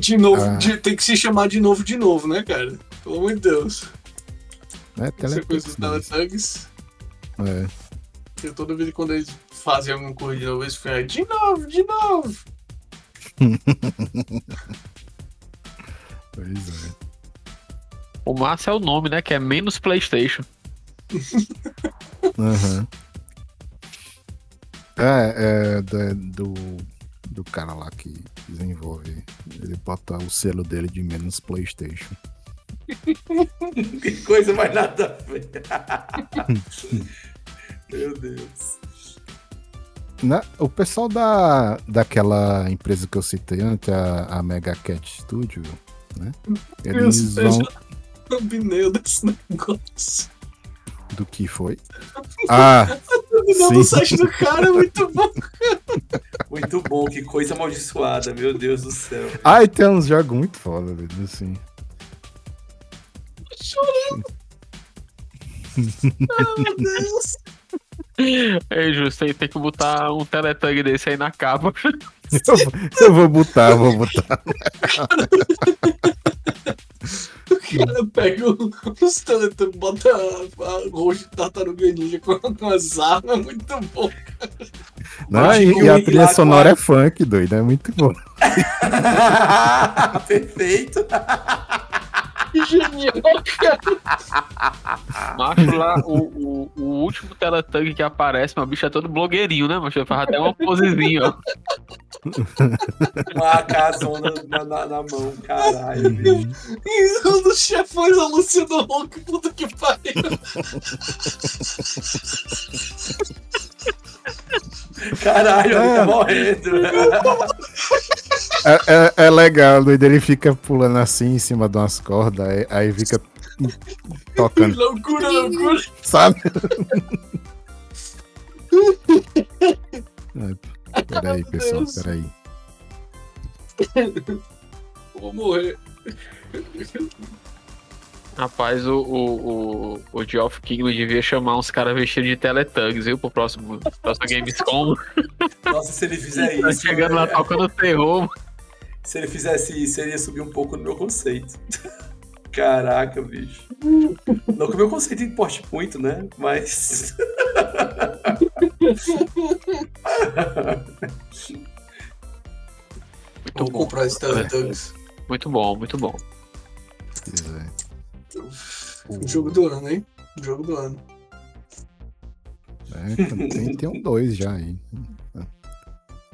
De novo, Ah. de- tem que se chamar de novo de novo, né, cara? Pelo amor de Deus. É, Essa coisa dos. Teletugs. É. Eu toda vez quando eles fazem alguma coisa de novo, eles ficam de novo, de novo. Pois é. O massa é o nome, né? Que é menos PlayStation. Aham. É, é da- do, do cara lá que desenvolve. Ele bota o selo dele de menos PlayStation. Que coisa mais nada a ver. Meu Deus. Na- o pessoal da, daquela empresa que eu citei antes, a, a Mega Cat Studio, né? Eles Eu vão. já thumbnail desse negócio. Do que foi? Ah, Não, no site do cara é muito bom. Muito bom, que coisa amaldiçoada, meu Deus do céu. Ai, tem uns jogos muito foda, velho, assim. Meu Deus. É justo, aí tem que botar um teletag desse aí na capa. Eu, vou- eu vou botar, vou botar. O cara pega o- os teletubbies, bota a, a de tartaruga ninja com, com as armas, é muito bom. Não, e, e a trilha sonora é funk, doido, é muito bom. Perfeito. Que genial, cara. Macho lá, o, o, o último teletag que aparece, meu bicho é todo blogueirinho, né, macho? Ele faz até uma posezinha, ó. Uma casona na, na, na mão, caralho. bicho. E um dos chefões, a Luciano Huck, puta que pariu. Caralho, ele tá É. morrendo. É, é- é legal, doido. Ele fica pulando assim em cima de umas cordas, aí, aí fica tocando, Loucura, loucura. sabe? Peraí, pessoal, peraí. Vou morrer. Rapaz, o, o, o, o Geoff Keighley devia chamar uns caras vestidos de teletugs, viu? Pro próximo, próximo Gamescom. Nossa, se ele fizer Tá isso. chegando lá é- tocando terror. Se ele fizesse isso, ele ia subir um pouco no meu conceito. Caraca, bicho. Não que o meu conceito importe muito, né? Mas. Muito Vou bom. comprar esse Teletubbies. Muito bom, muito bom. Pois Jogo do ano, hein? Jogo do ano. É, tem, tem um 2 já aí.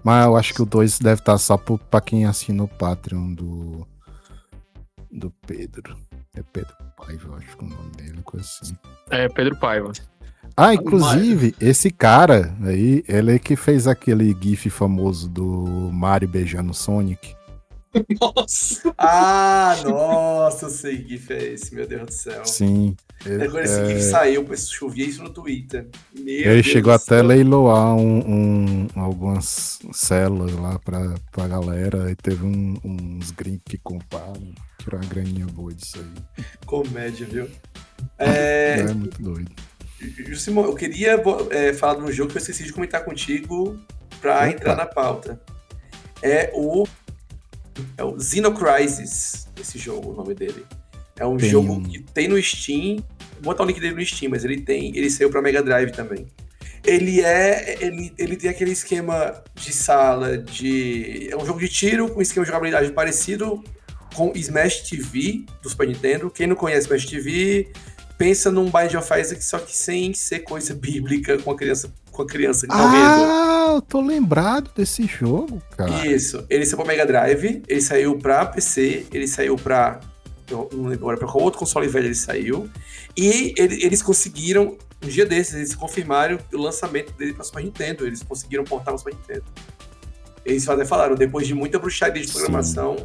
Mas eu acho que o 2 deve estar só pro- pra quem assina o Patreon do. Do Pedro. É Pedro Paiva, eu acho que é o nome dele, coisa assim. É, Pedro Paiva. Ah, inclusive, esse cara aí, ele é que fez aquele gif famoso do Mario beijando Sonic. Nossa. Ah, nossa, eu sei que gif é esse, meu Deus do céu. Sim. É, quando esse gif saiu, chovia isso no Twitter. Meu Ele Deus chegou do até céu. leiloar um, um- algumas células lá pra, pra galera. E teve um- uns gringos que compraram. Tirar uma graninha boa disso aí. Comédia, viu? É, É, muito doido. Simão, eu queria é, falar de um jogo que eu esqueci de comentar contigo pra Opa. entrar na pauta. É o. É o Xenocrisis, esse jogo, o nome dele. É um Tem jogo um- que tem no Steam. Vou botar o link dele no Steam, mas ele tem. Ele saiu pra Mega Drive também. Ele é. Ele, ele tem aquele esquema de sala de. É um jogo de tiro com esquema de jogabilidade parecido com Smash TV do Super Nintendo. Quem não conhece Smash TV, pensa num Bind of Isaac, só que sem ser coisa bíblica com a criança, com a criança. Ah, eu tô lembrado desse jogo, cara. Isso. Ele saiu pra Mega Drive, ele saiu pra PC, ele saiu pra. Eu não lembro agora pra qual outro console velho ele saiu. E ele- eles conseguiram, um dia desses, eles confirmaram o lançamento dele pra Super Nintendo. Eles conseguiram portar no Super Nintendo. Eles até falaram, depois de muita bruxaria de Sim. programação,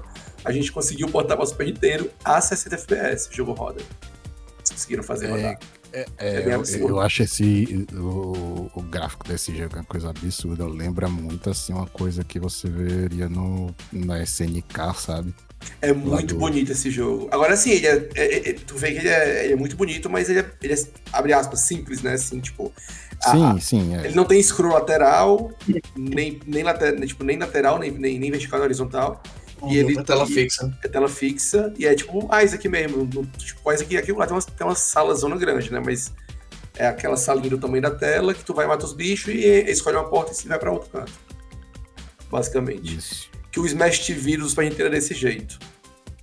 a gente conseguiu portar pra Super Nintendo a 60 FPS, o jogo roda. Eles conseguiram fazer É, rodar. É, É eu, eu acho esse. O, o gráfico desse jogo é uma coisa absurda. Lembra muito assim uma coisa que você veria no, na SNK, sabe? É muito do- bonito esse jogo. Agora, assim, ele é, é- é- tu vê que ele é, ele é muito bonito, mas ele é, ele é, abre aspas, simples, né? Assim, tipo. Sim, a- sim. É. ele não tem scroll lateral, nem, nem, later, tipo, nem lateral, nem, nem, nem vertical nem horizontal. E ele- é tela e- fixa. É tela fixa e é tipo um Isaac mesmo. no- tipo, Isaac aqui lá tem uma, tem uma sala zona grande, né? Mas é aquela salinha do tamanho da tela que tu vai matar os bichos e escolhe uma porta e se vai pra outro canto. Basicamente Isso. que o Smash TV do Super Nintendo é desse jeito.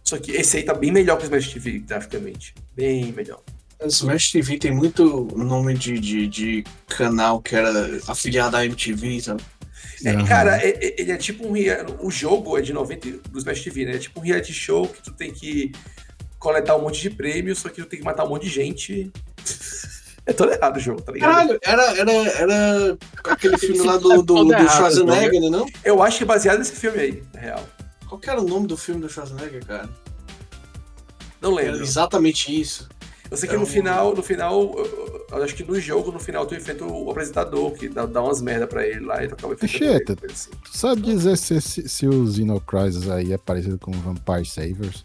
Só que esse aí tá bem melhor que o Smash TV, graficamente. Bem melhor. Smash TV tem muito nome de, de, de canal que era afiliado à MTV, sabe? É, Aham. Cara, é- é- ele é tipo um. O jogo é de 90 do Smash TV, né? É tipo um reality show que tu tem que coletar um monte de prêmios, só que tu tem que matar um monte de gente. É todo errado o jogo, tá ligado? Caralho, era, era, era aquele filme lá do, É do, do Schwarzenegger, né, não? Eu acho que é baseado nesse filme aí, na real. Qual que era o nome do filme do Schwarzenegger, cara? Não Era lembro. exatamente isso. Eu sei que Era no um- final, no final, eu acho que no jogo, no final, tu enfrenta o apresentador, que dá, dá umas merda pra ele lá e tu acaba enfrentando ele, coisa assim. Tu sabe dizer se, se, se o Xeno Crisis aí é parecido com Vampire Savers?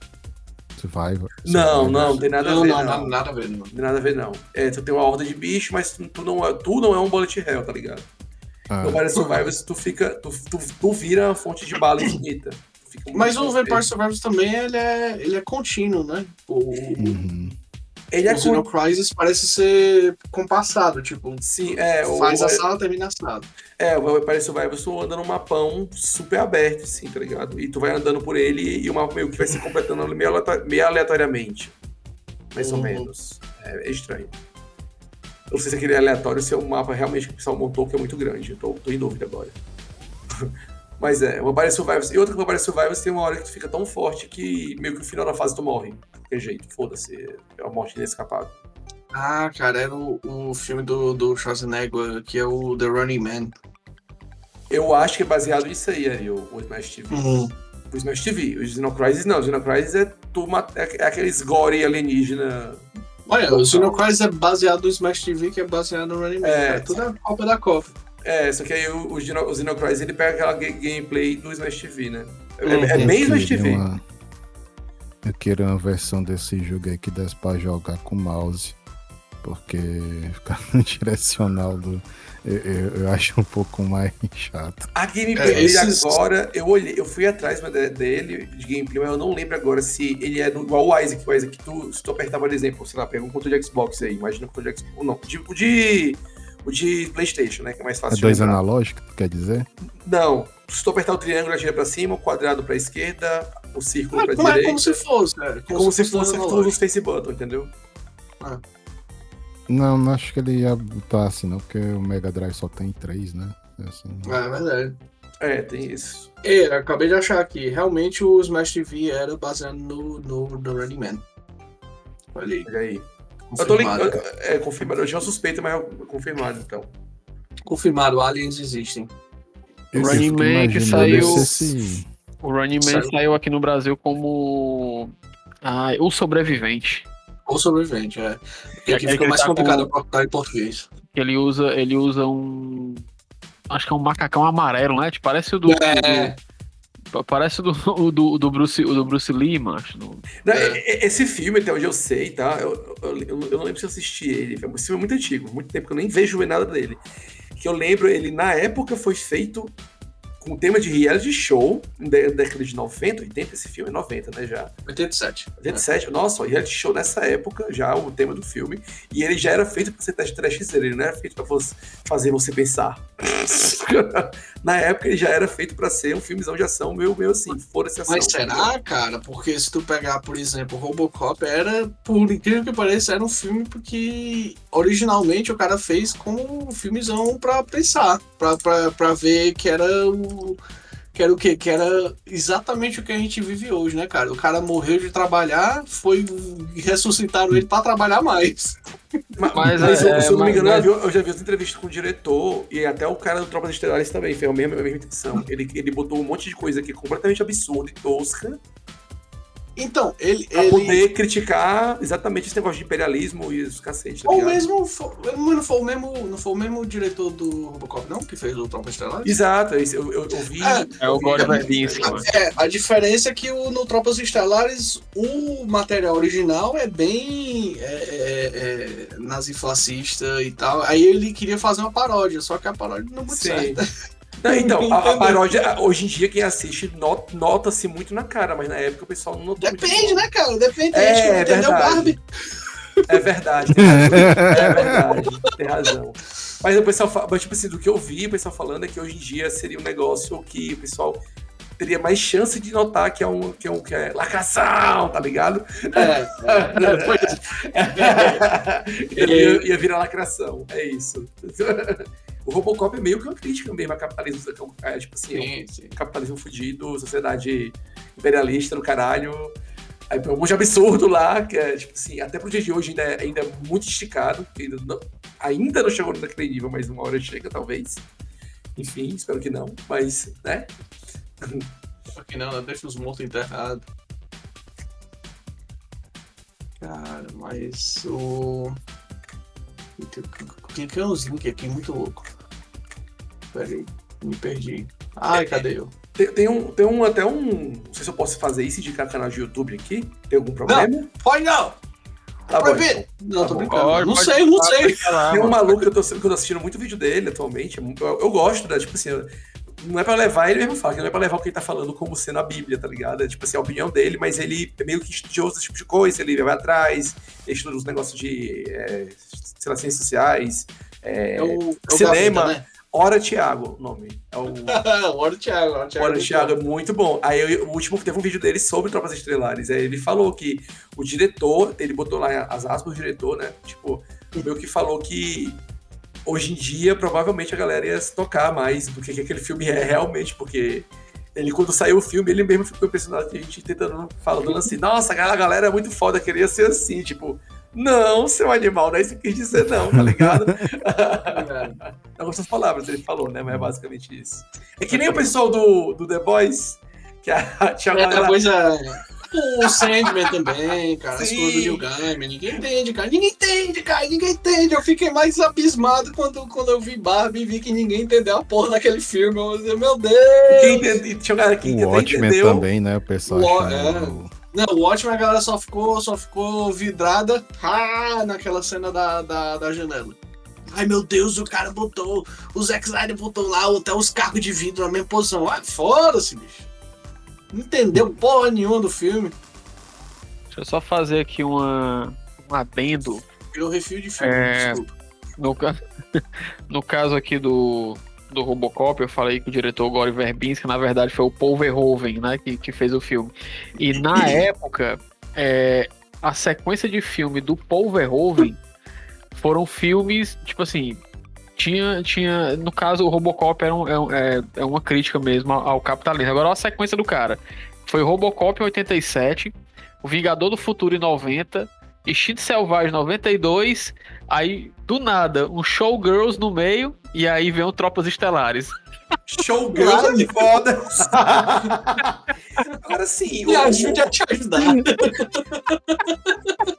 Survivor? Não, Survivors? não, não tem nada a Não, ver, não, não. nada, nada a ver, não. Não tem nada a ver, não. É, tu tem uma horda de bicho, mas tu, tu não, é, tu não é um bullet hell, tá ligado? Ah, No Vampire Survivors, tu fica. Tu, tu, tu vira uma fonte de bala infinita. Mas o. Vampire Survivors também, ele é, ele é contínuo, né? O, uhum. Ele é o Xeno Crisis parece ser compassado, tipo, Sim, é. O, faz a sala, termina a sala. É, o Vampire Survivors, tu anda num mapão super aberto, assim, tá ligado? E tu vai andando por ele e o mapa meio que vai se completando meio, aleato- meio aleatoriamente. Mais ou Uhum. menos. É, é estranho. Eu não sei se aquele aleatório se é um mapa realmente que o pessoal montou que é muito grande. Eu tô, tô em dúvida agora. Mas é, o Vampire Survivors. E outra que o Vampire Survivors tem uma hora que tu fica tão forte que meio que no final da fase tu morre. De qualquer jeito, foda-se. É uma morte inescapável. Ah, cara, era o, o filme do, do Schwarzenegger, que é o The Running Man. Eu acho que é baseado nisso aí, aí o, o Smash TV. Uhum. O Smash TV. O Xenocrisis não. O Xenocrisis é, turma, é, é aqueles gore alienígena. Olha, o Xeno Crisis é baseado no Smash TV, que é baseado no Running Man. É. cara. Tudo é cópia da cópia. É, só que aí o, o, Xeno- o Xenocrisis ele pega aquela ga- gameplay do Smash TV, né? É, é bem Smash TV. uma- Eu queria uma versão desse jogo aí que desse pra jogar com mouse. Porque ficar no direcional do. Eu, eu- eu acho um pouco mais chato. A gameplay É, agora, eu olhei, eu fui atrás de- dele de gameplay, mas eu não lembro agora se ele é do- igual o Isaac. O Isaac, tu, se tu apertar, por exemplo, sei lá, pega um controle de Xbox aí, imagina um controle de Xbox. Não, de- o de. O de Playstation, né? Que é mais É fácil de dois analógicos, tu quer dizer? Não. Se tu apertar o triângulo, atira pra cima, o quadrado pra esquerda, o círculo pra Mas, mas é direita. como se fosse, né? Como se fosse todos os Face Button, entendeu? Não, não acho que ele ia botar assim, não, porque o Mega Drive só tem três, né? Assim, É verdade. É, tem isso. É, eu acabei de achar aqui. Realmente o Smash TV era baseado no, no, no Running Man. Olha aí. Olha aí. Eu tô Confirmado. ligado. É, confirmado. Eu tinha uma suspeita, mas é confirmado, então. Confirmado, aliens existem. eu Running Man que saiu- esse- O Running Man Saiu. saiu aqui no Brasil como. Ah, o sobrevivente. Ou sobrevivente, é. Porque É aqui aquele fica mais tá complicado com- eu procurar em português. Ele usa, ele usa um. Acho que é um macacão amarelo, né? Tipo, Parece o do. É. do- parece o do, o do, do Bruce, o do Bruce Lee, macho. No- Não, É. Esse filme, até onde eu sei, tá? Eu, eu, eu- eu não lembro se eu assisti ele. Esse filme é muito antigo, muito tempo que eu nem vejo nada dele. Que eu lembro, ele na época foi feito com o tema de reality show, na década de 90, 80, esse filme é 90, né? Já. 87. 87, nossa, o reality show nessa época, já o tema do filme. E ele já era feito pra ser teste trashzeiro, ele não era feito pra você- fazer você pensar. Na época ele já era feito pra ser um filmezão de ação, meio, meio assim, foda-se ação. Mas será, cara? Porque se tu pegar, por exemplo, Robocop, era, por incrível que pareça, era um filme porque originalmente o cara fez como um filmezão pra pensar, pra, pra, pra ver que era o. Que era o quê? Que era exatamente o que a gente vive hoje, né, cara? O cara morreu de trabalhar, foi ressuscitaram ele pra trabalhar mais. Ma- Mas, Mas, é, eu, se eu não me mas- engano, mas- eu, já vi- eu já vi as entrevistas com o diretor e até o cara do Tropas Estelares também fez a mesma, a mesma intenção. Ele, ele botou um monte de coisa aqui completamente absurda e tosca Então, ele. pra ele... poder criticar exatamente esse negócio de imperialismo e os cacete. Ou mesmo. não foi o mesmo. Não foi o mesmo diretor do Robocop, não? Que fez o Tropa Estelar? Exato, eu, eu, eu vi. É, É o Gore Verbinski, mano. É, a diferença é que o, no Tropas Estelares o material original é bem é, é, é, nazifascista e tal. Aí ele queria fazer uma paródia, só que a paródia não é muito Sim. certa. Não, então, a, a paródia, hoje em dia, quem assiste not- nota-se muito na cara, mas na época o pessoal não notou muito. Depende, né, cara? Depende. É, gente é verdade. Barbie. É verdade, tem razão. É verdade, tem razão. Mas o pessoal fala, mas, tipo assim, do que eu vi, o pessoal falando é que hoje em dia seria um negócio que o pessoal teria mais chance de notar que é um que é, um, que é lacração, tá ligado? É, é, pois ia, ia virar lacração, é isso. O Robocop é meio que uma crítica mesmo a capitalismo, é, tipo assim, é sim, sim. capitalismo fudido, sociedade imperialista do caralho. Aí tem um monte de absurdo lá, que é, tipo assim, até pro dia de hoje ainda é, ainda é muito esticado, ainda não, ainda não chegou naquele nível, mas uma hora chega, talvez. Enfim, espero que não, mas, né? Só que não, deixa os mortos enterrados. Cara, mas o. Cliquei uns links aqui, muito louco. Pera aí, me perdi. Ai, cadê eu? Tem, tem um, tem um, até um. Não sei se eu posso fazer isso e indicar canal de YouTube aqui. Tem algum problema? Pode não! Tá bom, então. Não, Tá tô bom. brincando. Pode, não pode sei, não sei. Tem um maluco que eu tô, que eu tô assistindo muito vídeo dele atualmente. é Eu, eu gosto, né? Tipo assim, não é pra levar, ele mesmo fala não é pra levar o que ele tá falando como sendo a Bíblia, tá ligado? É tipo assim, a opinião dele, mas ele é meio que estudioso desse tipo de coisa, ele vai atrás, ele estuda os negócios de, é, sei lá, ciências sociais, é, É o, é o cinema. Gaveta, Ora Thiago, o nome. É o né? o Oro Thiago, o Oro Thiago. Ora Thiago é muito bom. Aí eu- o último teve um vídeo dele sobre Tropas Estelares. Aí ele falou que o diretor, ele botou lá as aspas do diretor, né? Tipo, meio que falou que hoje em dia provavelmente a galera ia se tocar mais do que, que aquele filme é realmente, porque ele, quando saiu o filme, ele mesmo ficou impressionado que a gente tentando, falando assim, nossa, a galera é muito foda, queria ser assim, tipo, não, seu animal, não é isso que quis dizer, não, tá ligado? Algumas essas palavras ele falou, né? Mas é basicamente isso. É que nem o pessoal do, do The Boys, que a, tinha uma É, pois é. O Sandman também, cara. As Sim. coisas do Neil Gaiman. Ninguém entende, cara. Ninguém entende, cara. Ninguém entende. Eu fiquei mais abismado quando, quando eu vi Barbie e vi que ninguém entendeu a porra daquele filme. Eu falei, meu Deus. Quem entende, tinha uma galera que O até Watchmen entendeu. também, né? O pessoal O- achando... Não, o Watchmen a galera só ficou, só ficou vidrada ah, naquela cena da, da, da janela. Ai meu Deus, o cara botou. O Zack Snyder botou lá até os carros de vidro na mesma posição. Ah, foda-se, bicho. Não entendeu porra nenhuma do filme. Deixa eu só fazer aqui uma, um adendo. Virou refil de filme, É. desculpa. No, ca- no caso aqui do, do Robocop, eu falei que o diretor Gore Verbinski, na verdade, foi o Paul Verhoeven, né, que, que fez o filme. E na época, é, a sequência de filme do Paul Verhoeven foram filmes, tipo assim, tinha, tinha no caso, o Robocop era um- é, é- é uma crítica mesmo ao, capitalismo. Agora, olha a sequência do cara. Foi Robocop em 87, o Vingador do Futuro em 90, Instinto Selvagem em 92, aí do nada um Showgirls no meio e aí vem um Tropas Estelares. Showgirls é de foda. Agora sim, Me o, ajude a te ajudar.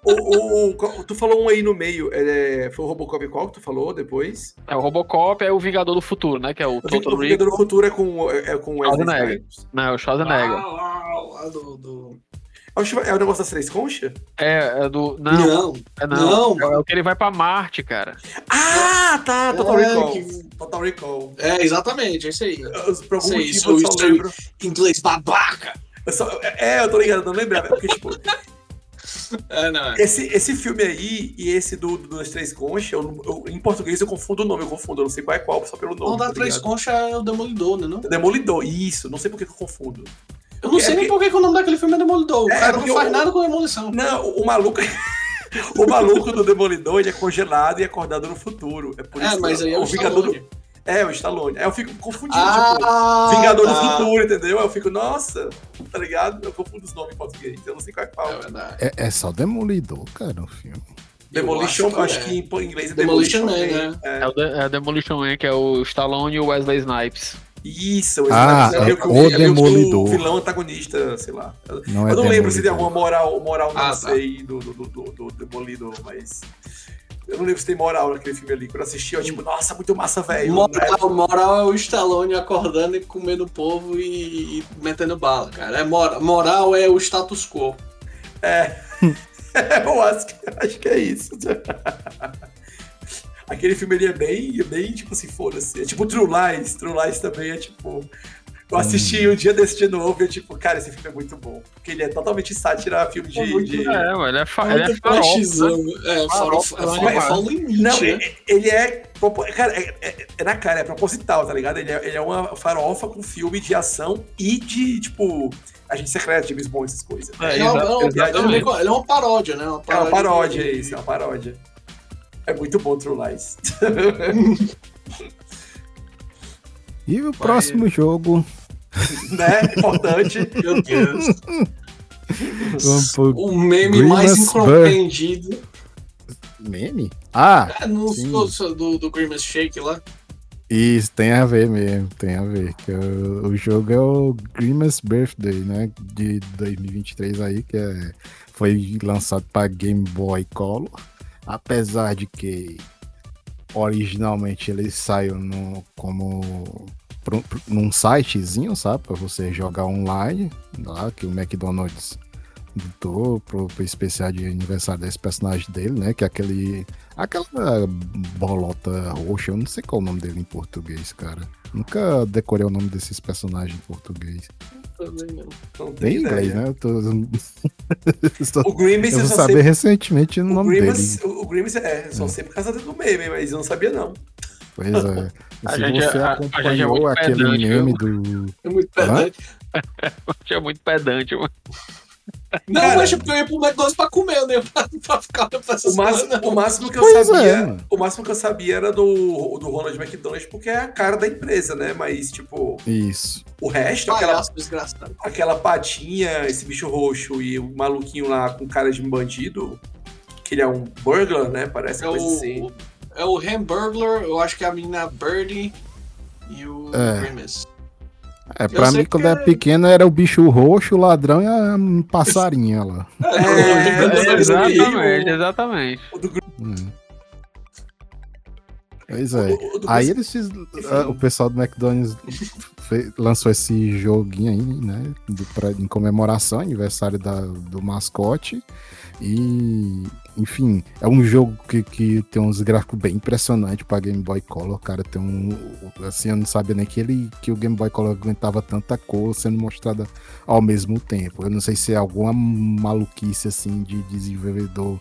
o, o- o- tu falou um aí no meio. é, foi o Robocop qual que tu falou depois? É o Robocop, é o Vingador do Futuro, né? Que é o O Total Vingador do. Futuro é com, é, é com Wesley Schwarzenegger. Não, é o Schwarzenegger. Ah, lá, lá do, do... É o É o negócio das três conchas? É, é do. Não, Não, é não. não. É o que ele vai pra Marte, cara. Ah, tá. Total É, Recall. que- Total Recall. É, exatamente, é isso aí. Eu, por algum Sei, motivo isso, eu só isso. lembro. Inglês babaca. eu só- é, eu tô ligado, eu não lembrava. Porque, tipo, É, não, é. esse, esse filme aí e esse do, do das três conchas, eu, eu- em português eu confundo o nome, eu confundo, eu não sei qual é qual, só pelo nome. Não, da tá Três? Conchas é o Demolidor, né? Não? Demolidor, isso, não sei por que que eu confundo. Eu não É sei nem porque- por que que o nome daquele filme é Demolidor. O É, cara não faz o- nada com demolição. Não, o, o maluco. o maluco do Demolidor, ele é congelado e acordado no futuro. É por É, isso mas que aí é o Vingador do-. É, o Stallone. Aí eu fico confundindo, Ah, tipo, Vingador tá. do Futuro, entendeu? Aí eu fico, nossa, tá ligado? Eu confundo os nomes em português, eu não sei qual é qual. É. É, é só Demolidor, cara, o filme. Demolition, Eu acho, acho que que em inglês é Demolition Demolition, Man, Man. É. É o, de, é Demolition Man, que é o Stallone e o Wesley Snipes. Isso, Ah, é é o é que Demolidor. o vilão antagonista, sei lá. Não é eu não lembro se tem alguma moral, moral não Ah, tá. sei, do, do, do, do, do Demolidor, mas. Eu não lembro se tem moral naquele filme ali. Quando eu assisti, eu tipo, nossa, muito massa, velho. Moral, moral é o Stallone acordando e comendo povo e, e metendo bala, cara. É moral, moral é o status quo. eu acho que, acho que é isso. Aquele filme ali é bem, é bem tipo assim, foda-se. É tipo True Lies. True Lies também é tipo. Eu assisti um dia desse de novo e eu, tipo, cara, esse filme é muito bom. Porque ele é totalmente sátira, filme de. de- É, mano, ele é, fa ele é Muito farofa. flashzão. É, Farofa, farofa. É, farofa. é, fala o limite, Não, né? ele- ele é. Cara, é, é- é na cara, é proposital, tá ligado? Ele é, ele é uma farofa com filme de ação e de, tipo, agente secreto, James Bond, essas coisas. É, Não, não, ele, é, ele é uma paródia, né? Uma É uma paródia, de- é isso, é uma paródia. É muito bom True Lies. E o próximo jogo. né? Importante. Meu Deus. O meme mais incompreendido. meme? Ah, É no do, do, do Grimace Shake lá. isso tem a ver mesmo, tem a ver. Que o, o jogo é o Grimace Birthday, né? De 2023 aí, que é, foi lançado para Game Boy Color. Apesar de que originalmente ele saiu no, como pro- pro- num sitezinho, sabe? Pra você jogar online, lá que o McDonald's botou pro, pro especial de aniversário desse personagem dele, né? Que é aquele. Aquela bolota roxa, eu não sei qual é o nome dele em português, cara. Nunca decorei o nome desses personagens em português. Também não. Não Tem em inglês, ideia. né? Eu, tô... Estou- O Grimace eu eu saber sei. recentemente o O nome Grimace, dele. o o Grimace é, só sei por causa do meme, mas eu não sabia não. Pois é. E A se gente é- você a- a gente é acompanhou muito aquele pedante, meme viu? do. É muito Hã? pedante. É muito pedante, mano. Não, Cara- mas tipo, eu ia pro McDonald's pra comer, né? Pra, pra ficar pra essas O máximo, coisas, o não. máximo que eu Pois é, sabia, mano. o máximo que eu sabia era do, do Ronald McDonald, porque é a cara da empresa, né? Mas, tipo, Isso. o resto, aquela, Palhaço desgraçado. aquela patinha, esse bicho roxo e o maluquinho lá com cara de bandido, que ele é um burglar, né? Parece É coisa assim. o, é o Hamburglar, eu acho que é a menina Birdie e o É. Grimace. É, pra mim, quando era é- pequeno, era o bicho roxo, o ladrão e a passarinha lá. É, exatamente, exatamente. O do Hum. Pois é. Aí eles fiz, ah, o pessoal do McDonald's fe- lançou esse joguinho aí, né? do- pra- em comemoração, aniversário da, do mascote. E, enfim, é um jogo que, que tem uns gráficos bem impressionantes pra Game Boy Color, cara. Tem um. Assim, eu não sabia nem que, ele, que o Game Boy Color aguentava tanta cor sendo mostrada ao mesmo tempo. Eu não sei se é alguma maluquice assim de desenvolvedor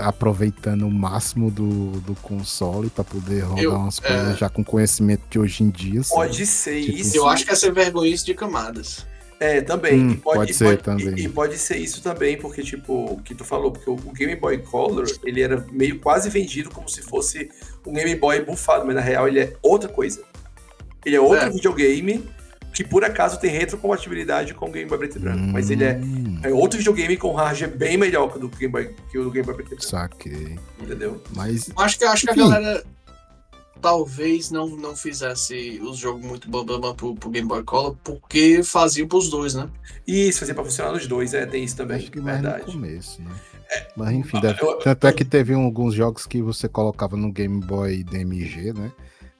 aproveitando o máximo do, do console para poder rodar Eu- umas é. coisas já com conhecimento de hoje em dia. sabe? Pode ser Tipo, isso. Eu acho que essa é vergonhice de camadas. É, também. Hum, E pode, pode ser pode- também. E, e pode ser isso também, porque, tipo, o que tu falou, porque o, Game Boy Color, ele era meio quase vendido como se fosse um Game Boy bufado, mas na real ele é outra coisa. Ele é outro É. videogame que, por acaso, tem retrocompatibilidade com o Game Boy Preto e Branco. Mas ele é, Hum, é outro videogame com hardware bem melhor que o do Game Boy, que o do Game Boy Preto e Branco, Saquei. entendeu? Mas Eu Acho que, acho que a galera talvez não, não fizesse os jogos muito bambam pro, pro Game Boy Color porque fazia pros dois, né? E isso, fazer pra funcionar nos dois, é, tem isso também, acho que mais no verdade. começo, né? Mas enfim, deve- eu- tanto é que teve um- alguns jogos que você colocava no Game Boy DMG, né?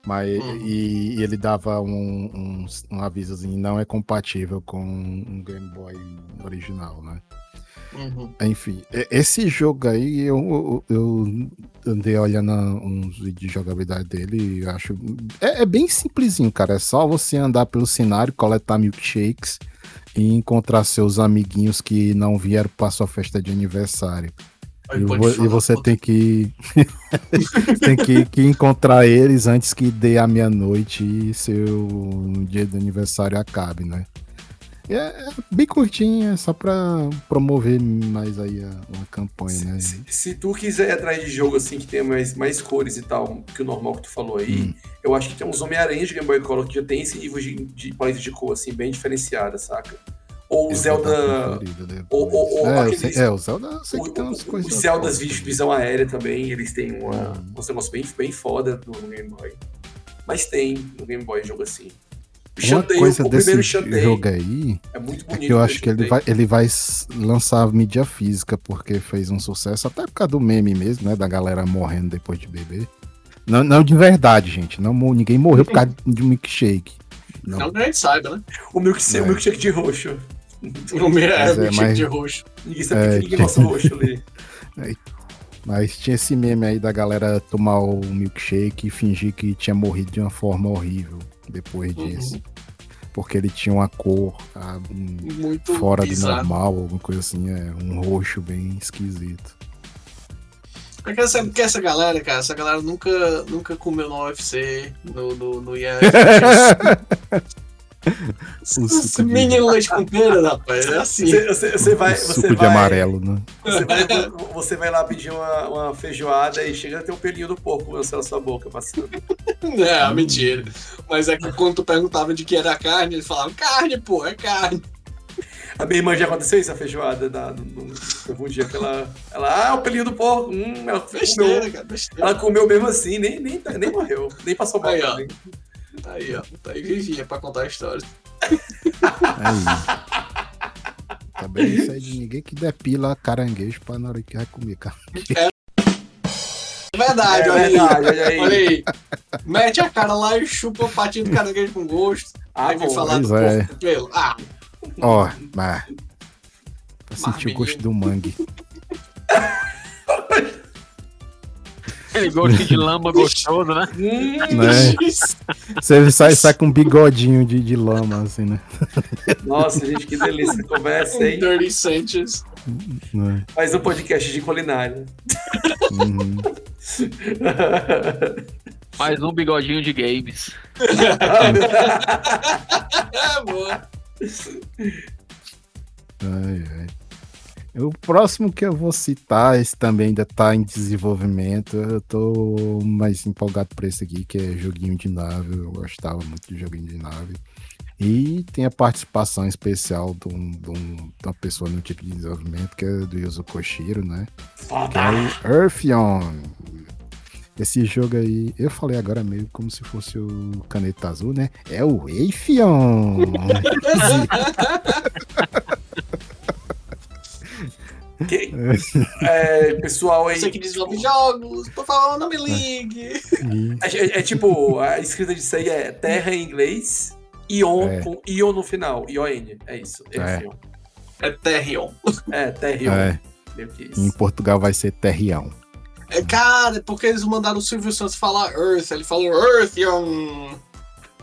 Mas, Uhum. e, e ele dava um, um, um avisozinho, não é compatível com um Game Boy original, né? Uhum. Enfim, esse jogo aí, eu, eu, andei olhando uns vídeos de jogabilidade dele e acho. É, é bem simplesinho, cara. É só você andar pelo cenário, coletar milkshakes e encontrar seus amiguinhos que não vieram para sua festa de aniversário. Aí E, vo- e você tem que. tem que, que encontrar eles antes que dê a meia-noite e seu dia de aniversário acabe, né? É, é bem curtinho, é só pra promover mais aí a, uma campanha, né? Se, se tu quiser ir atrás de jogo assim que tenha mais, mais cores e tal, que o normal que tu falou aí, Hum. eu acho que tem uns Homem-Aranha de Game Boy Color que já tem esse nível de, de paleta de cor assim, bem diferenciada, saca? Ou o Zelda. ou- ou- ou é, aqueles- sei- é, o Zelda eu sei O, que tem umas coisas. os Zeldas também. visão aérea também, eles têm uma, Hum. uns negócios bem, bem foda no Game Boy. Mas tem no Game Boy jogo assim. O Uma coisa desse jogo aí é muito é bonito. que eu acho que ele vai, ele vai lançar mídia física porque fez um sucesso, até por causa do meme mesmo, né? Da galera morrendo depois de beber. Não, não de verdade, gente. Não, ninguém morreu por causa de um milkshake. Não. Não que a gente saiba, né? O milkshake, É. o milkshake de roxo. O meu é, Mas é, milkshake mas- de roxo. Ninguém sabe É, que gosta do roxo ali. Mas tinha esse meme aí da galera tomar o milkshake e fingir que tinha morrido de uma forma horrível depois disso. Porque ele tinha uma cor ah, um, Muito fora bizarro. normal, alguma coisa assim, é um roxo bem esquisito. Porque essa, porque essa galera, cara, essa galera nunca, nunca comeu no UFC, no, no, no Ian. suco menino leite com pera, rapaz, é assim. Você, você- você vai, você suco de vai, amarelo, né? Você vai, você vai lá pedir uma, uma feijoada e chega a ter um pelinho do porco na sua boca passando. É, mentira. Mas é que quando tu perguntava de que era carne, eles falavam, carne, pô, é carne. A minha irmã já aconteceu isso, a feijoada. Na, no, no, teve um dia que ela, ela. Ah, o pelinho do porco. Hum, ela Besteira, comeu. cara, besteira. Ela comeu mesmo assim, nem, nem, nem morreu, nem passou mal. Aí. Tá aí, ó. Tá aí vivia pra contar a história. Aí. Também isso aí de ninguém que depila caranguejo pra na hora que vai comer, cara. É verdade, É olha, verdade, aí. olha aí. olha aí. Mete a cara lá e chupa o patinho do caranguejo com gosto. Ah, aí vem bom. falar do é. porco pelo. Ah, Ó, mas. Pra sentir o gosto do mangue. Aquele gosto de lama gostoso, né? Né? Você sai, sai com um bigodinho de, de lama, assim, né? nossa, gente, que delícia de conversa, hein? Dirty Sanchez. Né? Mais um podcast de culinária. Uhum. Mais um bigodinho de games. É, boa. Ai, ai. O próximo que eu vou citar, esse também ainda tá em desenvolvimento. Eu tô mais empolgado por esse aqui, que é joguinho de nave. Eu gostava muito de joguinho de nave. E tem a participação especial de, um- de um- de uma pessoa no tipo de desenvolvimento, que é do Yuzo Koshiro, né? Que é Foda. o Earthion. Esse jogo aí, eu falei agora meio como se fosse o Caneta Azul, né? É o Earthion. Que- É, pessoal aí. Você que desenvolve jogos, por favor, não me ligue. E- É, é- é tipo, a escrita disso aí é terra em inglês, Ion É. com Ion no final. I-O-N. É isso. É. É Terrion. É, Terrion. É, Meio que em. Portugal vai ser Terrião. É, cara, é porque eles mandaram o Silvio Santos falar Earth. Ele falou Earthion.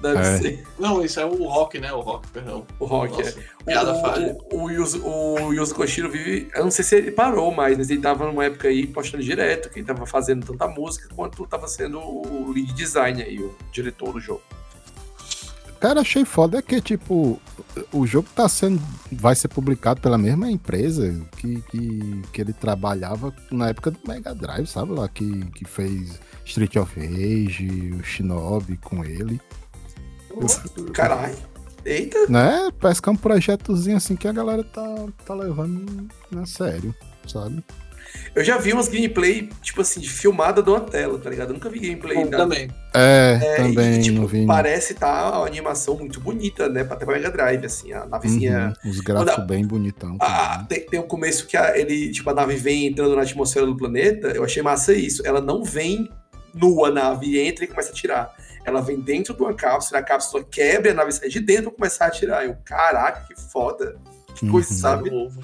Deve É. ser. Não, isso é o Rock, né? O Rock, perdão. O rock, Nossa, é. piada falha. O, o, o, Yuzo, o Yuzo Koshiro vive. Eu não sei se ele parou mais, mas ele tava numa época aí postando direto, que ele tava fazendo tanta música quanto tava sendo o lead design aí, o diretor do jogo. Cara, achei foda é que, tipo, o jogo tá sendo. Vai ser publicado pela mesma empresa que, que, que ele trabalhava na época do Mega Drive, sabe lá? Que, que fez Street of Rage, o Shinobi com ele. Caralho. Eita, Né? Parece que é um projetozinho assim que a galera tá, tá levando na sério, sabe? eu já vi umas gameplay, tipo assim, de filmada de uma tela, tá ligado? Eu nunca vi gameplay Bom, também. É, É, também e, tipo. Parece tá uma animação muito bonita, né? Pra ter pra Mega Drive, assim, a navezinha. Uhum, os gráficos Quando a- bem bonitão. Ah, também. tem, tem um começo que a, ele, tipo, a nave vem entrando na atmosfera do planeta. Eu achei massa isso. Ela não vem nua a nave, entra e começa a atirar. Ela vem dentro de uma cápsula, a cápsula quebra, a nave sai de dentro pra começar a atirar. Eu, caraca, que foda. Que coisa, Uhum. sabe? Ovo.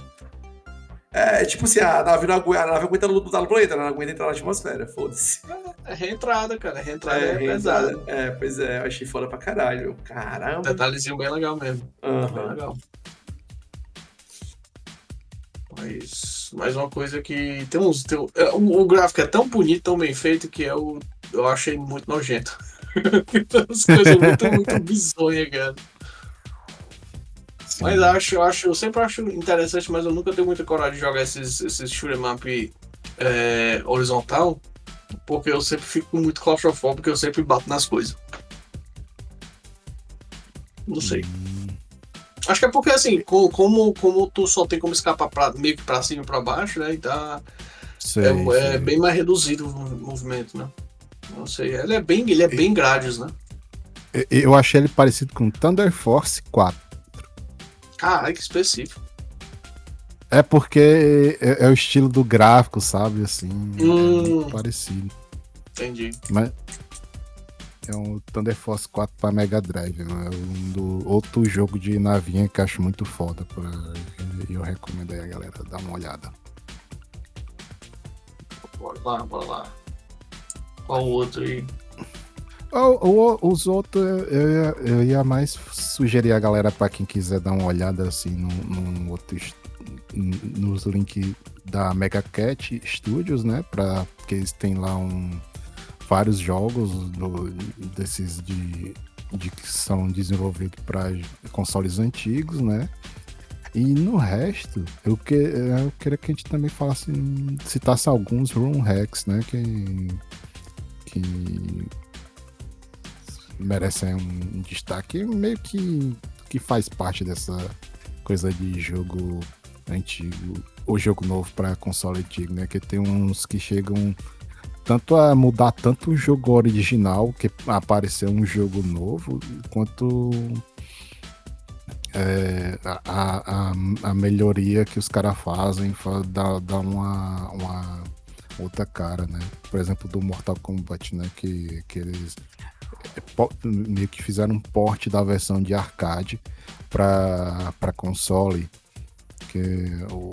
É, tipo assim, a nave não aguenta, a nave aguenta lutar no planeta, ela não aguenta entrar na atmosfera, foda-se. É reentrada, cara. Reentrada é, É, pesada. é, pois é, eu achei foda pra caralho. Caramba. Detalhezinho bem legal mesmo. Bem Aham. legal. Mas, mais uma coisa que tem uns. Tem, é, o, o gráfico é tão bonito, tão bem feito que eu, eu achei muito nojento. As coisas muito, muito bizonhas, cara. Sim. Mas acho, eu acho, eu sempre acho interessante, mas eu nunca tenho muita coragem de jogar esses, esses shoot'em up é, horizontal, porque eu sempre fico muito claustrofóbico, eu sempre bato nas coisas. Não sei. Acho que é porque assim, co- como, como tu só tem como escapar pra, meio que pra cima e pra baixo, né? Então Sei, é, é sei. bem mais reduzido o movimento, né? Não sei. Ele é bem, ele é bem grades, né? Eu- achei ele parecido com Thunder Force 4. Caralho, que específico. É porque é, é o estilo do gráfico, sabe? Assim, é Hum. muito parecido. Entendi. Mas é um Thunder Force 4 pra Mega Drive. né? É um do outro jogo de navinha que acho muito foda. Pra, eu recomendo aí a galera dar uma olhada. Bora lá, bora lá. Qual outro aí? O- o- os outros, eu ia, eu ia mais sugerir a galera pra quem quiser dar uma olhada assim num, num outro nos links da Mega Cat Studios, né? Pra, porque eles têm lá um, vários jogos do- desses de, de que são desenvolvidos para consoles antigos, né? E no resto, eu, que, eu queria que a gente também falasse, citasse alguns room hacks, né? Que, que merecem um destaque meio que, que faz parte dessa coisa de jogo antigo ou jogo novo para console antigo, né? Que tem uns que chegam tanto a mudar tanto o jogo original, que apareceu um jogo novo, quanto é, a, a, a- melhoria que os caras fazem fa- dá, dá uma, uma, outra cara, né? Por exemplo, do Mortal Kombat, né? Que, que eles é, meio que fizeram um porte da versão de arcade para console. Que o,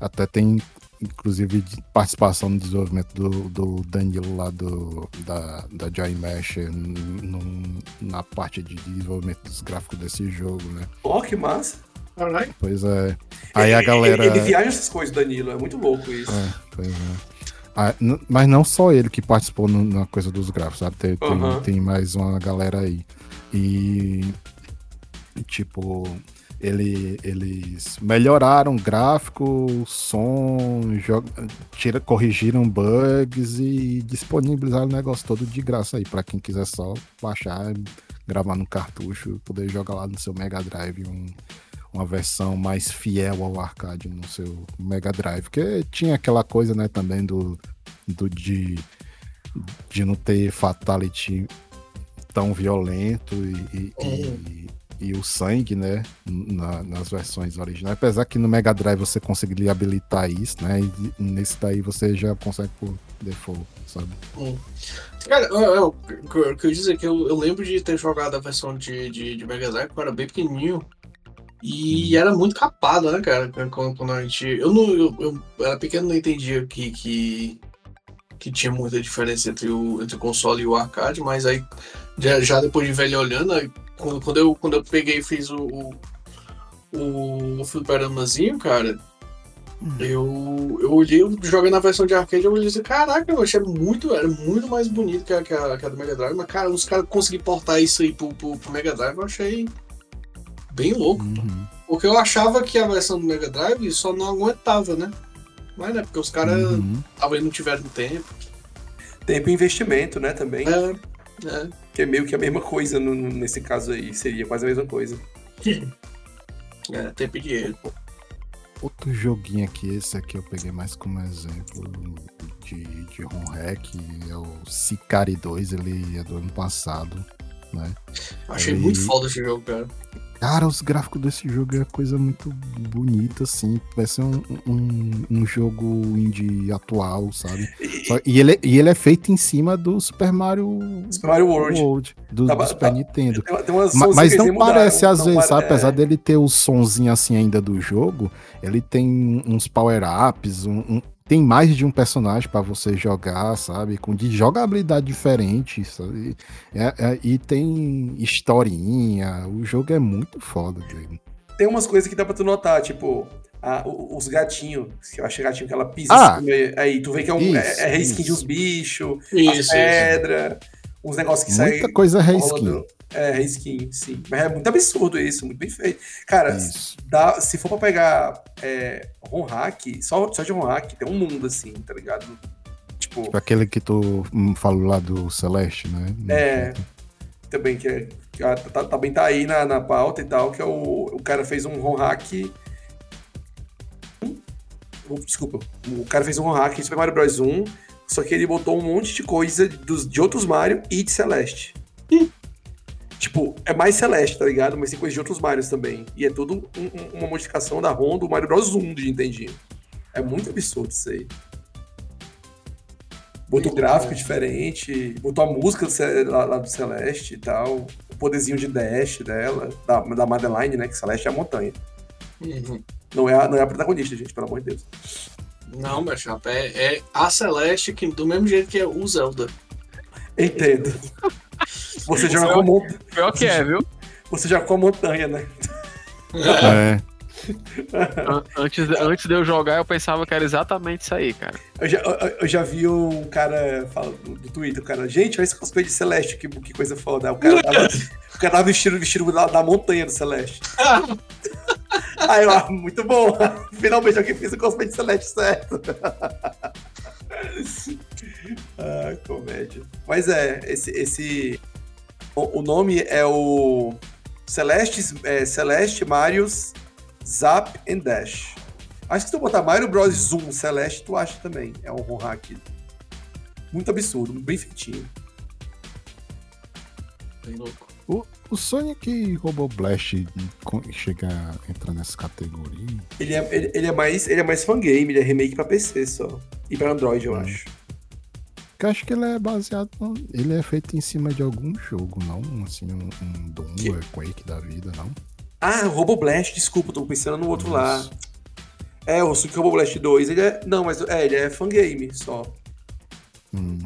até tem, inclusive, participação no desenvolvimento do, do Danilo lá do, da, da Joy Mesh no- na parte de desenvolvimento dos gráficos desse jogo, né? Ó, que massa. Caralho. Pois é. Aí a Ele- galera. Ele, ele viaja essas coisas, Danilo. É muito louco isso. É, pois é. Ah, mas não só ele que participou no- na coisa dos gráficos, sabe? Tem, tem- Aham. tem mais uma galera aí. E, e, tipo, ele, eles melhoraram o gráfico, som, jo- tira, corrigiram bugs e disponibilizaram o negócio todo de graça aí, pra quem quiser só baixar, gravar no cartucho, poder jogar lá no seu Mega Drive um, uma versão mais fiel ao arcade no seu Mega Drive. Porque tinha aquela coisa, né, também do, do de, de não ter fatality tão violento e, e, e- e o sangue, né, na- nas versões originais. Apesar que no Mega Drive você conseguiria habilitar isso, né, e nesse daí você já consegue por default, sabe? Cara, eu, eu, o que eu- o que eu ia dizer é que eu, eu lembro de ter jogado a versão de, de, de Mega Drive quando eu era bem pequenininho. E era muito capado, né, cara? Quando, a gente. Eu, não, eu, eu era pequeno não entendia que, que, que tinha muita diferença entre o, entre o console e o arcade, mas aí, já, já depois de velho olhando, aí, quando, quando, eu, quando eu peguei e fiz o, o, o, o fliperamazinho, cara, eu, eu olhei, eu joguei na versão de arcade, eu olhei e disse, caraca, eu achei muito, era muito mais bonito que a, que a, que a do Mega Drive, mas cara, os caras conseguiram portar isso aí pro, pro, pro Mega Drive, eu achei bem louco. Uhum. Porque eu achava que a versão do Mega Drive só não aguentava, né? Mas né, porque os caras Uhum. talvez não tiveram tempo. Tempo e investimento, né, também. É, é. Que é meio que a mesma coisa no- nesse caso aí. Seria quase a mesma coisa. é tempo e dinheiro. Outro joguinho aqui, esse aqui eu peguei mais como exemplo de, de ROM hack, é o Sicari 2, ele é do ano passado, né? Achei Aí- muito foda esse jogo, cara. Cara, os gráficos desse jogo é coisa muito bonita, assim. Vai ser um, um, um jogo indie atual, sabe? Só- e, ele, e ele é feito em cima do Super Mario, Super Mario World. do, Tá do ba- Super tá- Nintendo. Tem, tem Mas que não eles mudaram, parece às não vezes, pare- sabe? Apesar é. dele ter o sonzinho assim ainda do jogo, ele tem uns power-ups, um- tem mais de um personagem pra você jogar, sabe? Com de jogabilidade diferente, sabe? É- é- e tem historinha, o jogo é muito foda dele. Tem umas coisas que dá pra tu notar, tipo, a- os gatinhos. que Eu acho que é gatinho que ela pisa Ah! assim, aí- aí tu vê que é, um, Isso, é, é reskin de uns bichos, as Isso, uns negócios que saem. Muita coisa reskin. rolando. É, reskin, sim. Mas é muito absurdo isso, muito bem feito. Cara, Isso. dá, se for pra pegar é, hack, só, só de ROM hack, tem um mundo assim, tá ligado? Tipo, Tipo aquele que tu hum, falou lá do Celeste, né? É. também que é. ah, tá- também tá aí na, na pauta e tal, que é o, o cara fez um ROM hack. Oh, Desculpa, o cara fez um ROM hack em Super Mario Bros 1, só que ele botou um monte de coisa dos, de outros Mario e de Celeste. Tipo, é mais Celeste, tá ligado? Mas tem coisa de outros Marios também. E é tudo um- um- uma modificação da ROM do Mario Bros 1 de Nintendinho. É muito absurdo isso aí. Botou gráfico diferente, botou a música do lá, lá do Celeste e tal, o poderzinho de dash dela, da, da Madeline, né? Que Celeste é a montanha. Uhum. Não é a, não é a protagonista, gente, pelo amor de Deus. Não, meu chapa, é, é a Celeste que, do mesmo jeito que é o Zelda. Entendo. Você joga com a mon- Pior que é, viu? você joga com a montanha, né? É. An- Antes, antes de eu jogar, eu pensava que era exatamente isso aí, cara. Eu já, eu, eu já vi um cara fala, do, Twitter, o cara, gente, olha esse cosplay de Celeste, que, que coisa foda. O cara tava, o cara tava vestido, vestido da, da montanha do Celeste. Aí eu, ah, muito bom. Finalmente alguém fez o cosplay de Celeste certo. ah, comédia. Mas é, esse. esse o, o nome é o Celeste, é, Celeste Marius Zap and Dash. Acho que se tu botar Mario Bros. Zoom Celeste, tu acha também. É um ROM hack. Muito absurdo, bem feitinho. Bem louco. O, o Sonic Robo Blast chega a entrar nessa categoria. Ele é, ele, ele é mais, ele é mais fangame, ele é remake pra PC só. E pra Android, eu acho. Que eu acho que ele é baseado. no- Ele é feito em cima de algum jogo, não? Assim, um, um Doom, Que- um Quake da vida, não? Ah, Robo Blast, desculpa, tô pensando no outro lá. É, o Super Robo Blast 2, ele é. Não, mas é, ele é fangame só. Hum,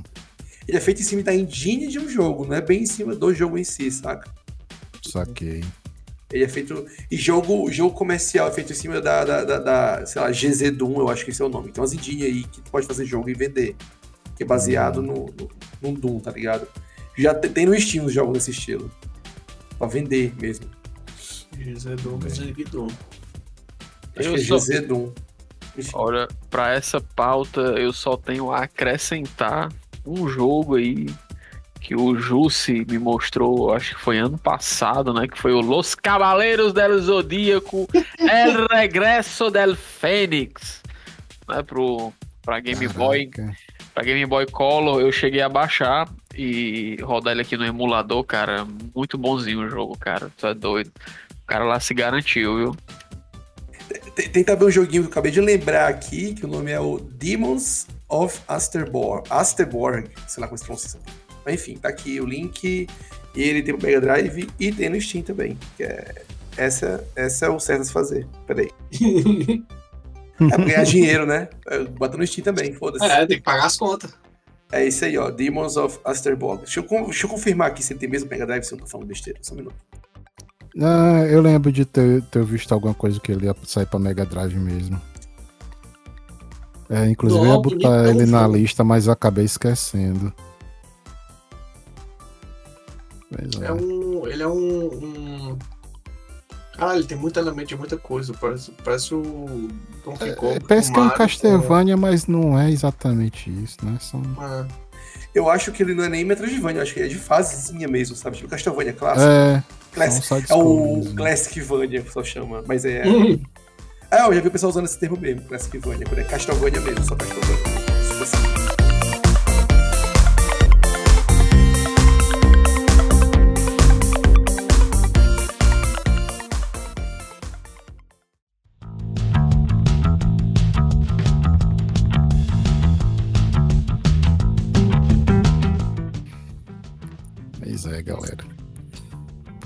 Ele é feito em cima da engine de um jogo, não é bem em cima do jogo em si, saca? saquei. Ele é feito. E jogo, jogo comercial é feito em cima da, da, da, da, sei lá, GZ Doom, eu acho que esse é o nome. Tem umas engine aí que tu pode fazer jogo e vender. Que é baseado no, no, no Doom, tá ligado? Já te- tem no Steam os jogos desse estilo. Pra vender mesmo. Guidon. Acho Eu que é só-. Olha, pra essa pauta eu só tenho a acrescentar um jogo aí que o Jussi me mostrou, acho que foi ano passado, né? Que foi o Los Cavaleiros del Zodíaco El Regresso del Fênix. Né, pro, pra Game Boy Caraca. Pra Game Boy Color, eu cheguei a baixar e rodar ele aqui no emulador, cara. Muito bonzinho o jogo, cara. Tu é doido. O cara lá se garantiu, viu? Tem, tem também um joguinho que eu acabei de lembrar aqui, que o nome é o Demons of Asterborg. Asterborg, sei lá como se pronuncia. Mas enfim, tá aqui o link. E ele tem o Mega Drive e tem no Steam também. Que é, essa, essa é o certo a se fazer. Peraí. É pra ganhar dinheiro, né? É, Bota no Steam também, foda-se. É, tem que pagar as contas. É isso aí, ó. Demons of Asterborg. Deixa eu, deixa eu confirmar aqui se ele tem mesmo Mega Drive, se eu não tô falando besteira. Só um minuto. Ah, eu lembro de ter, ter visto alguma coisa que ele ia sair pra Mega Drive mesmo. É, inclusive eu ia botar ele na lista, mas eu acabei esquecendo. Pois é. É um. Ele é um. um... Caralho, tem muito elemento de muita coisa. Parece, parece o Donkey Kong. É, parece com que é um Castlevania, mas não é exatamente isso, né? São... é. Eu acho que ele não é nem Metroidvania, eu acho que ele é de fasezinha mesmo, sabe? Tipo Castlevania clássico. É, Classic. É o side-scrollers, né? Classicvania, que só chama. Mas é. Ah, eu já vi o pessoal usando esse termo mesmo, Classicvania. Quando é Castlevania mesmo, só Castlevania. Tipo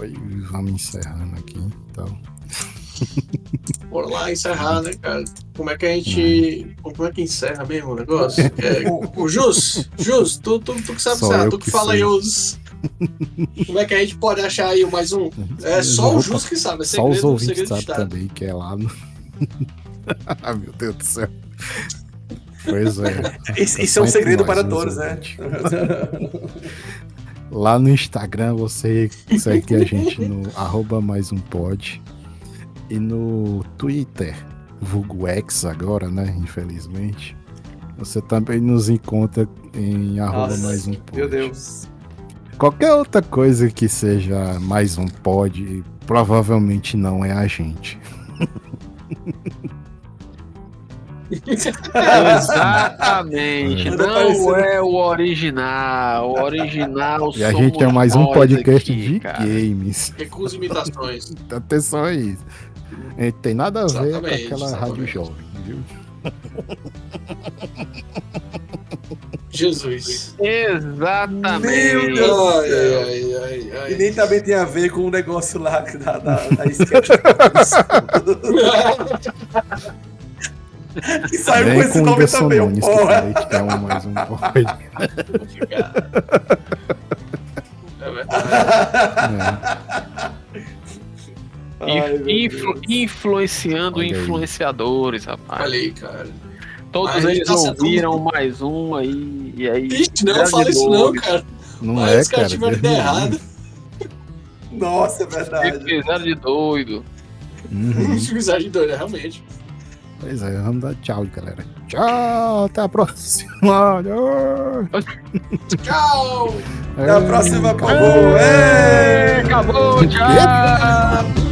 Pois vamos encerrando aqui, então. Bora lá encerrar, né, cara? Como é que a gente. Como é que encerra mesmo o negócio? É, o Jus, Jus, tu, tu, tu que sabe eu tu que, que fala aí os. Como é que a gente pode achar aí o mais um? É só o Jus que sabe, é Só os segredo, ouvintes segredo sabem Estado. também que é lá no. ah, meu Deus do céu. Pois é. Isso, É um segredo nós, para os todos, né? Lá no Instagram você segue a gente no arroba mais um pod. E no Twitter, vulgo X agora, né? Infelizmente. Você também nos encontra em arroba Nossa, mais um pod. Meu Deus. Qualquer outra coisa que seja mais um pod, provavelmente não é a gente. Exatamente. Anda Não é o original. O original E a gente é mais um podcast aqui, de cara. games. Recusa imitações. Atenção aí. É, Tem nada a ver Exatamente, com aquela rádio exatamente. jovem, viu? Jesus. Exatamente. Meu Deus. Ai, ai, ai. E nem também tem a ver com o negócio lá da, da, da sketch. que saiu com Vem esse com nome também, que falei é um mais um. É verdade. É. Influ- influenciando Olha aí. influenciadores, rapaz. Aí, cara. Todos Mas eles tá ouviram mais um aí, e aí. Ixi, não fala isso não, cara. Não Mas é, cara. tiveram ideia errada. Nossa, é verdade. Fizeram de doido. Uhum. Fizeram de doido, realmente. Pois é, vamos dar tchau, galera. Tchau, até a próxima. Tchau! Até a próxima, Ei, favor. É. Acabou, tchau!